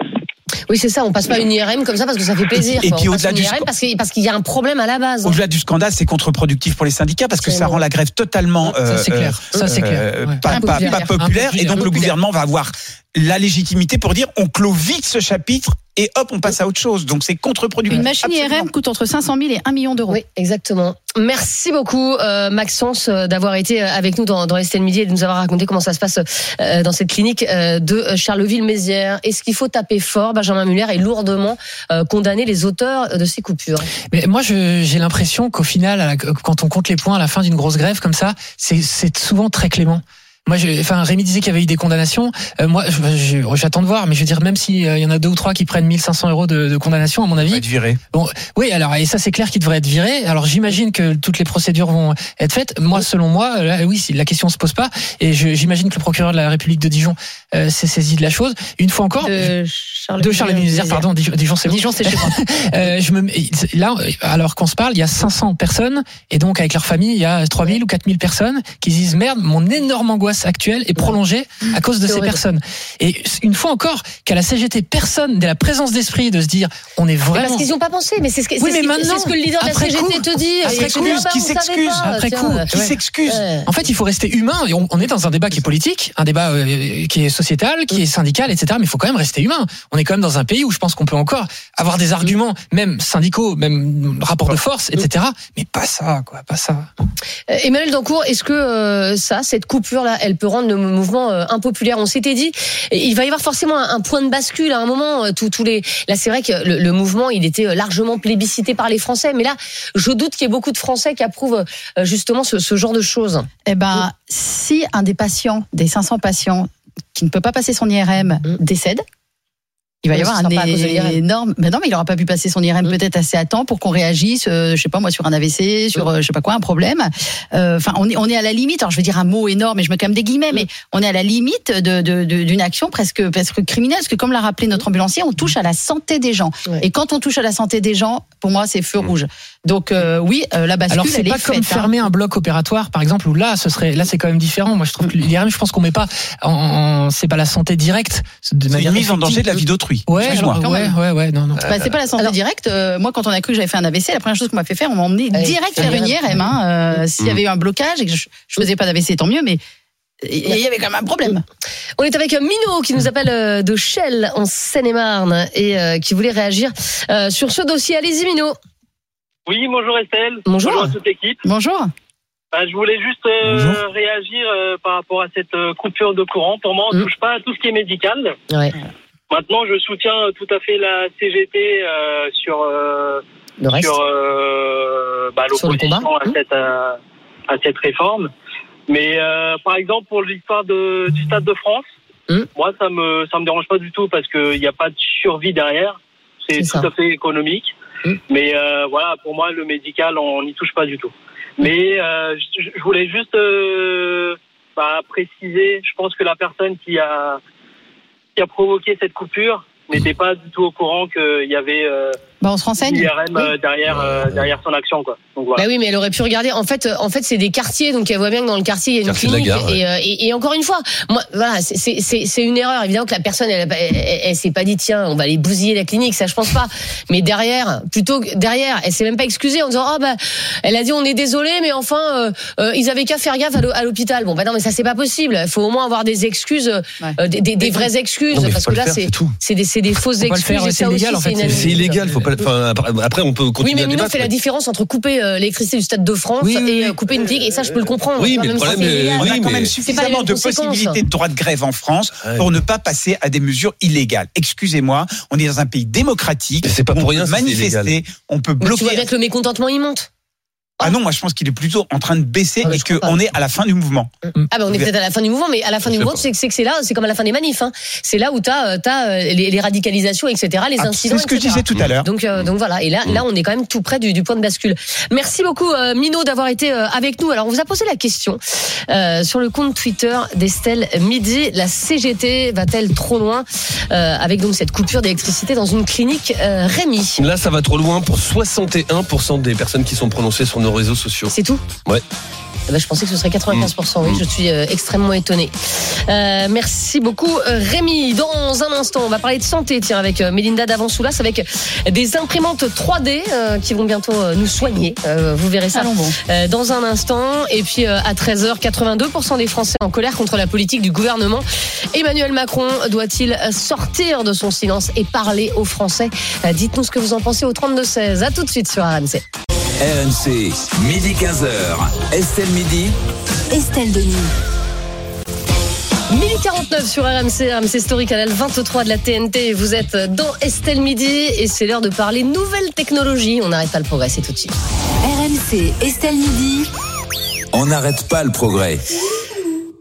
Oui, c'est ça, on passe pas une IRM comme ça parce que ça fait plaisir. Et quoi. puis au-delà du IRM parce qu'il parce qu'il y a un problème à la base. Au-delà du scandale, c'est contre-productif pour les syndicats parce que ça rend la grève totalement Ça, c'est clair. Ça, c'est clair. Ouais. pas, pas- Impopulaire. pas populaire et donc le gouvernement va avoir la légitimité pour dire on clôt vite ce chapitre et hop on passe à autre chose donc c'est contre-productif. Une machine Absolument. IRM coûte entre 500 000 et 1 million d'euros. Oui, exactement. Merci beaucoup, euh, Maxence, euh, d'avoir été euh, avec nous dans, dans Estelle Midi et de nous avoir raconté comment ça se passe euh, dans cette clinique euh, de Charleville-Mézières. Est-ce qu'il faut taper fort Benjamin Muller et lourdement euh, condamner les auteurs de ces coupures? Mais moi, j'ai l'impression qu'au final, à la- quand on compte les points à la fin d'une grosse grève comme ça, c'est souvent très clément. Moi, je, enfin, Rémi disait qu'il y avait eu des condamnations. Euh, moi, j'attends de voir, mais je veux dire, même s'il y en a deux ou trois qui prennent 1500 euros de, de condamnation, à mon avis, être viré. oui, alors et ça c'est clair qu'il devrait être viré. Alors j'imagine que toutes les procédures vont être faites. Moi, selon moi, là, oui, si la question se pose pas. Et je- j'imagine que le procureur de la République de Dijon euh, s'est saisi de la chose. Une fois encore, De de Charles-Mézières, pardon, Dijon, Dijon, c'est bon. Dijon, c'est chez moi. Euh, je me, là, alors qu'on se parle, il y a 500 personnes, et donc avec leur famille, il y a 3000 ou 4000 personnes qui se disent merde, mon énorme angoisse actuelle est prolongée à cause de ces horrible. personnes. Et une fois encore, qu'à la CGT, personne n'a la présence d'esprit de se dire, on est Mais vraiment. Parce qu'ils n'ont pas pensé, mais c'est ce, que- Oui, ce mais qui- maintenant, ce que le leader de la après CGT coup, te dit. après coup, ah bah, qui on savait s'excuse, après tiens. coup, Qui s'excuse Ouais. En fait, il faut rester humain. Et On, on est dans un débat qui est politique, un débat euh, qui est sociétal, qui est syndical, etc. Mais il faut quand même rester humain. On est quand même dans un pays où je pense qu'on peut encore avoir des arguments, même syndicaux, même rapport de force, etc. Mais pas ça, quoi, pas ça. Euh, Emmanuel Dancourt, est-ce que euh, ça, cette coupure-là, elle peut rendre le mouvement euh, impopulaire On s'était dit, il va y avoir forcément un, point de bascule à un moment. euh, Tous, tous les, là, c'est vrai que le, le mouvement, il était euh, largement plébiscité par les Français, mais là, je doute qu'il y ait beaucoup de Français qui approuvent justement ce, ce genre de choses. Eh ben, si un des patients, des 500 patients qui ne peut pas passer son IRM Mm. décède, il va y avoir un sera pas à cause de l'IRM. énorme. Mais non, mais il n'aura pas pu passer son IRM Mm. peut-être assez à temps pour qu'on réagisse, euh, je sais pas moi, sur un AVC, sur euh, je sais pas quoi, un problème. Euh, Enfin, on est on est à la limite. Alors je vais dire un mot énorme, et je mets quand même des guillemets, mais on est à la limite de de- de- d'une action presque presque criminelle, parce que comme l'a rappelé notre ambulancier, on touche à la santé des gens. Ouais. Et quand on touche à la santé des gens, pour moi, c'est feu rouge. Donc euh, oui, euh, la bascule, Alors c'est pas est comme faite, hein. fermer un bloc opératoire, par exemple, où là, ce serait, là, c'est quand même différent. Moi, je trouve que l'IRM, je pense qu'on met pas, en, en- c'est pas la santé directe. De C'est manière une mise en danger de la vie d'autrui. Ouais, alors, ouais, ouais, ouais, non, non. Bah, c'est pas la santé Alors- directe. Euh, moi, quand on a cru que j'avais fait un AVC, la première chose qu'on m'a fait faire, on m'a emmené Ouais, direct faire une IRM. Hein. Euh, S'il y avait eu un blocage et que je, je faisais pas d'AVC, tant mieux. Mais il y avait quand même un problème. On est avec Mino qui nous appelle euh, de Shell en Seine-et-Marne et euh, qui voulait réagir euh, sur ce dossier. Allez-y Mino. Oui, bonjour Estelle. Bonjour. à toute l'équipe. Bonjour. Bah, je voulais juste euh, Bonjour. réagir euh, par rapport à cette euh, coupure de courant. Pour moi, on ne Mm. touche pas à tout ce qui est médical. Ouais. Maintenant, je soutiens euh, tout à fait la CGT euh, sur, euh, Le reste. sur euh, bah, Sur le l'opposition combat. à, cette, euh, à cette réforme. Mais euh, par exemple, pour l'histoire de- du Stade de France, Mm. moi, ça me ça me dérange pas du tout parce qu'il n'y a pas de survie derrière. C'est C'est tout ça. à fait économique. Mm. Mais euh, voilà, pour moi, le médical, on n'y touche pas du tout. Mais euh, je, je voulais juste euh, bah, préciser, je pense que la personne qui a qui a provoqué cette coupure n'était pas du tout au courant qu'il y avait euh, Bah, on se renseigne. IRM euh, derrière euh, derrière son action quoi. Donc voilà. Bah oui, mais elle aurait pu regarder. En fait, euh, en fait, c'est des quartiers, donc elle voit bien que dans le quartier il y a une Quartier clinique. gare, ouais. et, euh, et, et encore une fois, moi, voilà, c'est- c'est c'est- c'est une erreur. Évidemment que la personne, elle, elle, elle, elle s'est pas dit tiens, on va aller bousiller la clinique, ça je pense pas. Mais derrière, plutôt que derrière, elle s'est même pas excusée en disant oh bah, elle a dit on est désolé, mais enfin euh, euh, ils avaient qu'à faire gaffe à l'hô- à l'hôpital. Bon bah non, mais ça c'est pas possible. Il faut au moins avoir des excuses, euh, Ouais. des, des, des vraies excuses, Non, parce pas que le là faire, c'est c'est tout. c'est des, c'est des fausses excuses. c'est illégal, aussi, en fait, c'est illégal. Faut pas. Enfin, après- on peut Oui, continuer mais à Mino fait la différence entre couper euh, l'électricité du Stade de France Oui, oui, et euh, oui. couper une clinique, et ça je peux le comprendre. Oui, mais le problème, euh. On a oui, quand mais- même suffisamment de possibilités de droit de grève en France pour ne pas passer à des mesures illégales. Excusez-moi, on est dans un pays démocratique. Mais c'est pas pour peut rien manifester, on peut Mais tu vois bloquer. bien que le mécontentement il monte. Ah non, moi je pense qu'il est plutôt en train de baisser Ah, et qu'on est à la fin du mouvement. Ah ben on est peut-être à la fin du mouvement, mais à la fin Je du mouvement, c'est que c'est là, c'est comme à la fin des manifs. Hein. C'est là où t'as as, les, les radicalisations, etc., les Ah, incidents, C'est ce que je disais tout à l'heure. Donc, euh, donc voilà, et là, Mm. là, on est quand même tout près du, du point de bascule. Merci beaucoup, euh, Mino, d'avoir été euh, avec nous. Alors, on vous a posé la question euh, sur le compte Twitter d'Estelle Midi. La CGT va-t-elle trop loin euh, avec donc cette coupure d'électricité dans une clinique euh, Rémi? Là, ça va trop loin pour 61% des personnes qui sont prononcées sur nos réseaux sociaux. C'est tout Ouais. Eh ben, je pensais que ce serait 95%. Oui, je suis euh, extrêmement étonné. Euh, merci beaucoup, euh, Rémi. Dans un instant, on va parler de santé, tiens, avec euh, Mélinda Davansoulas, avec des imprimantes 3D euh, qui vont bientôt euh, nous soigner. Euh, vous verrez ça bon. euh, dans un instant. Et puis euh, à 13h, 82% des Français en colère contre la politique du gouvernement. Emmanuel Macron doit-il sortir de son silence et parler aux Français? Euh, Dites-nous ce que vous en pensez au 32-16. À tout de suite sur RMC. RMC, midi 15h. Estelle Midi. Estelle Denis. 1049 sur RMC, RMC Story, canal 23 de la TNT. Vous êtes dans Estelle Midi et c'est l'heure de parler nouvelles technologies. On n'arrête pas le progrès, c'est tout de suite. RMC, Estelle Midi. On n'arrête pas le progrès.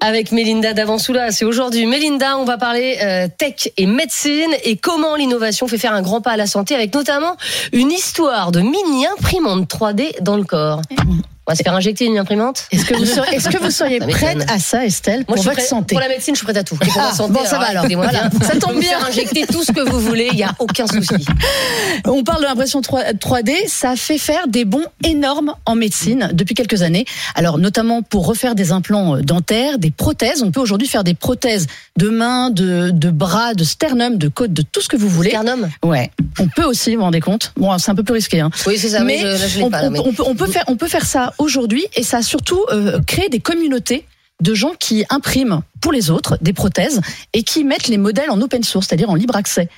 Avec Mélinda Davansoulas. C'est aujourd'hui. Mélinda, on va parler euh, tech et médecine et comment l'innovation fait faire un grand pas à la santé avec notamment une histoire de mini imprimante 3D dans le corps. Va se faire injecter une imprimante Est-ce que vous seriez, est-ce que vous seriez Ça m'étonne. prête à ça, Estelle, Moi, pour je votre prête- santé Pour la médecine, je suis prête à tout. Et pour Ah, santé, bon, ça va alors. Voilà. bien. Ça tombe bien. injecter tout ce que vous voulez, il n'y a aucun souci. On parle de l'impression 3- 3D, ça fait faire des bons énormes en médecine depuis quelques années. Alors notamment pour refaire des implants euh, dentaires, des prothèses. On peut aujourd'hui faire des prothèses de mains, de, de bras, de sternum, de côte, de tout ce que vous voulez. Sternum Ouais. On peut aussi, vous vous rendez compte Bon, c'est un peu plus risqué. Hein. Oui, c'est ça, mais, Mais je, là, je l'ai on, pas. là, on mais- on peut, on peut faire, on peut faire ça aujourd'hui et ça a surtout euh, créé des communautés de gens qui impriment pour les autres des prothèses et qui mettent les modèles en open source, c'est-à-dire en libre accès.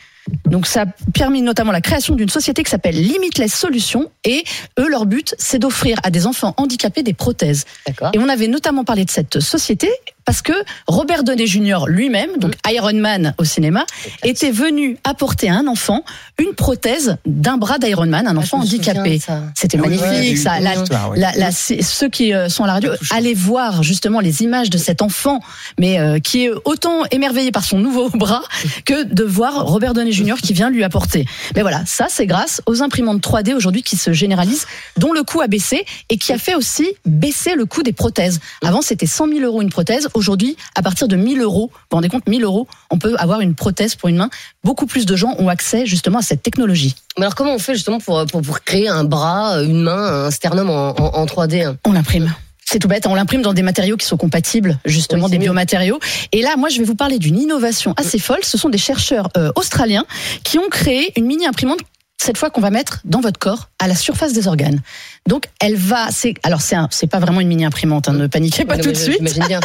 Donc ça a permis notamment la création d'une société qui s'appelle Limitless Solutions et eux leur but c'est d'offrir à des enfants handicapés des prothèses. Et on avait notamment parlé de cette société parce que Robert Downey Jr. lui-même, donc Iron Man au cinéma, était venu apporter à un enfant une prothèse d'un bras d'Iron Man, un Ah, enfant handicapé. C'était Ah magnifique, ouais, ça. La, la- la- ceux qui euh, sont à la radio, allez voir justement les images de cet enfant, mais euh, qui est autant émerveillé par son nouveau bras que de voir Robert Downey Jr. qui vient lui apporter. Mais voilà, ça c'est grâce aux imprimantes 3D aujourd'hui qui se généralisent, dont le coût a baissé et qui a fait aussi baisser le coût des prothèses. Avant c'était 100 000 euros une prothèse, aujourd'hui à partir de 1000 euros, vous vous rendez compte, 1000 euros, on peut avoir une prothèse pour une main. Beaucoup plus de gens ont accès justement à cette technologie. Mais alors, comment on fait justement pour, pour, pour créer un bras, une main, un sternum en, en, en 3D hein? On l'imprime. C'est tout bête, on l'imprime dans des matériaux qui sont compatibles, justement Oui, des mieux. biomatériaux. Et là, moi, je vais vous parler d'une innovation assez folle. Ce sont des chercheurs euh, australiens qui ont créé une mini imprimante cette fois qu'on va mettre dans votre corps à la surface des organes. Donc elle va, c'est alors c'est un- pas vraiment une mini imprimante, hein, ne paniquez pas tout de suite. Bien.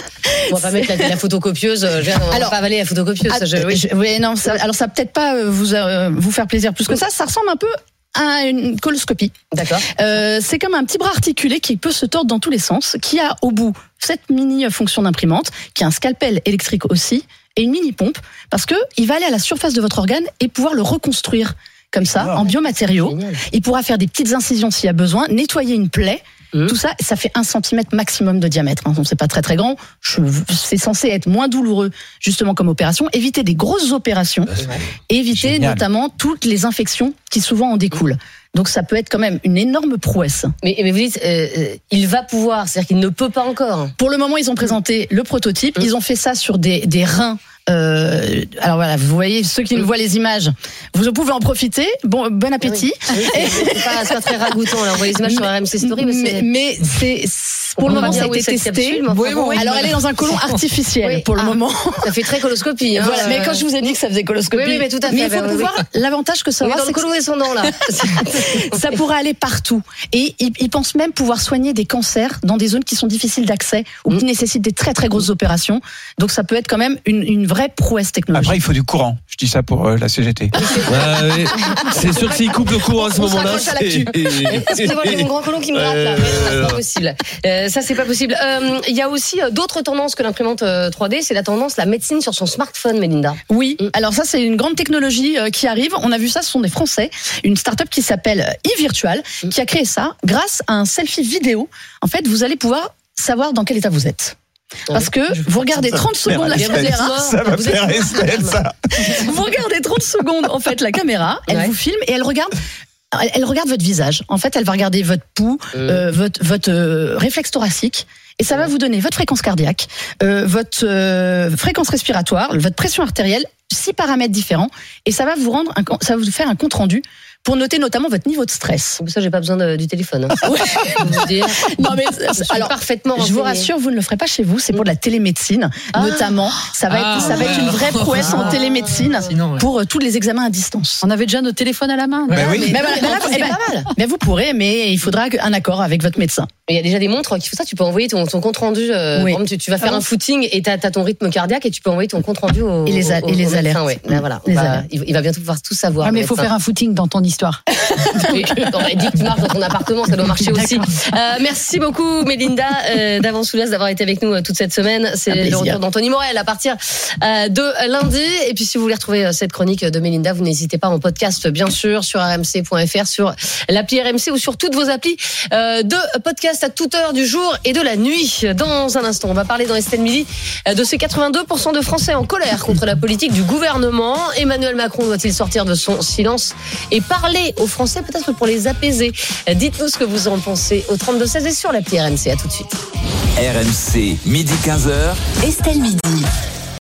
On va pas mettre la, la photocopieuse. euh, je On va Alors, pas avaler la photocopieuse. Ah, ça, je- oui. je- oui, non, ça, alors ça va peut-être pas euh, vous euh, vous faire plaisir plus que ça. Ça ressemble un peu à une coloscopie. D'accord. Euh, c'est comme un petit bras articulé qui peut se tordre dans tous les sens, qui a au bout cette mini fonction d'imprimante, qui a un scalpel électrique aussi et une mini pompe, parce que il va aller à la surface de votre organe et pouvoir le reconstruire comme ça Wow. en biomatériaux. Il pourra faire des petites incisions s'il y a besoin, nettoyer une plaie. Mhm. Tout ça, ça fait un centimètre maximum de diamètre. Hein. Donc c'est pas très très grand. Je- C'est censé être moins douloureux, justement comme opération. Éviter des grosses opérations, et éviter Génial. notamment toutes les infections qui souvent en découlent. Donc ça peut être quand même une énorme prouesse. Mais, mais vous dites, euh, euh, il va pouvoir, c'est-à-dire qu'il ne peut pas encore. Pour le moment, ils ont présenté le prototype. Mm. Ils ont fait ça sur des, des reins. Euh, alors voilà, vous voyez ceux qui Mm. nous voient les images, vous pouvez en profiter. Bon, bon appétit. Oui, c'est c'est pas, très ragoûtant. Là. On voit les images sur RMC Story. Mais, mais, c'est- mais pour le moment ça a été testé. capsule, mais enfin, Oui, bon, oui. oui. Alors elle est dans un côlon artificiel Oui. pour le Ah. moment. ça fait très coloscopie. Hein, Voilà. Mais quand je vous ai dit que ça faisait coloscopie, Oui, oui, mais tout à fait, il faut bah, oui, pouvoir. L'avantage que ça aura, dans le colon descendant là. ça pourra aller partout. Et ils, pensent même pouvoir soigner des cancers dans des zones qui sont difficiles d'accès ou qui nécessitent des très très grosses opérations. Donc ça peut être quand même une, une vraie prouesse technologique. Après, il faut du courant. Je dis ça pour euh, la CGT. Ouais. C'est sûr que s'il coupe le courant à ce moment-là. Excusez-moi, j'ai mon grand colon qui me gratte là. Euh, Mais non, c'est pas possible. Euh, ça, c'est pas possible. Euh, Il y a aussi euh, d'autres tendances que l'imprimante euh, 3D. C'est la tendance la médecine sur son smartphone, Melinda. Oui, Mm. alors ça c'est une grande technologie euh, qui arrive. On a vu ça, ce sont des Français, une start-up qui s'appelle euh, eVirtual, Mm. qui a créé ça grâce à un selfie vidéo. En fait, vous allez pouvoir savoir dans quel état vous êtes. Parce que vous regardez 30 secondes la caméra, Ça va Vous êtes- faire Estelle, ça. vous regardez 30 secondes en fait la caméra, elle Ouais. vous filme et elle regarde elle, regarde votre visage. En fait, elle va regarder votre pouls, euh, votre votre euh, réflexe thoracique. Et ça va vous donner votre fréquence cardiaque, euh, votre euh, fréquence respiratoire, votre pression artérielle, six paramètres différents. Et ça va vous rendre un, ça va vous faire un compte rendu pour noter notamment votre niveau de stress. Pour ça, j'ai pas besoin de- du téléphone. hein. Je peux vous dire. Non mais alors parfaitement je vous rassure, vous ne le ferez pas chez vous, c'est pour de la télémédecine Ah. notamment. Ça va être Ah, ça va être une vraie ouais. prouesse en Ah. télémédecine Sinon, ouais. pour euh, tous les examens à distance. On avait déjà nos téléphones à la main. Oui. Mais voilà, ben là, c'est eh ben, pas mal. mais vous pourrez, mais il faudra un accord avec votre médecin. Il y a déjà des montres qui font ça. Tu peux envoyer ton, ton compte rendu. euh, Oui. tu, tu vas faire Ah un footing et tu as, ton rythme cardiaque et tu peux envoyer ton compte rendu au. Et les a- au- et les au médecin, alertes. ouais. Là, voilà. On Les va- alertes. il, il va bientôt pouvoir tout savoir. Ah, mais il faut faire un footing dans ton histoire. On m'a dit que tu marches dans ton appartement, ça doit marcher aussi. Euh, merci beaucoup, Mélinda, euh, d'avance Soulas d'avoir été avec nous euh, toute cette semaine. C'est le retour d'Anthony Morel à partir euh, de lundi. Et puis, si vous voulez retrouver cette chronique de Mélinda, vous n'hésitez pas en podcast, bien sûr, sur rmc.fr, sur l'appli RMC ou sur toutes vos applis de podcast à toute heure du jour et de la nuit. Dans un instant, on va parler dans Estelle Midi de ces 82% de Français en colère contre la politique du gouvernement. Emmanuel Macron doit-il sortir de son silence et parler aux Français peut-être pour les apaiser Dites-nous ce que vous en pensez au 32-16 et sur l'appli RMC. À tout de suite. RMC, midi 15h. Estelle Midi.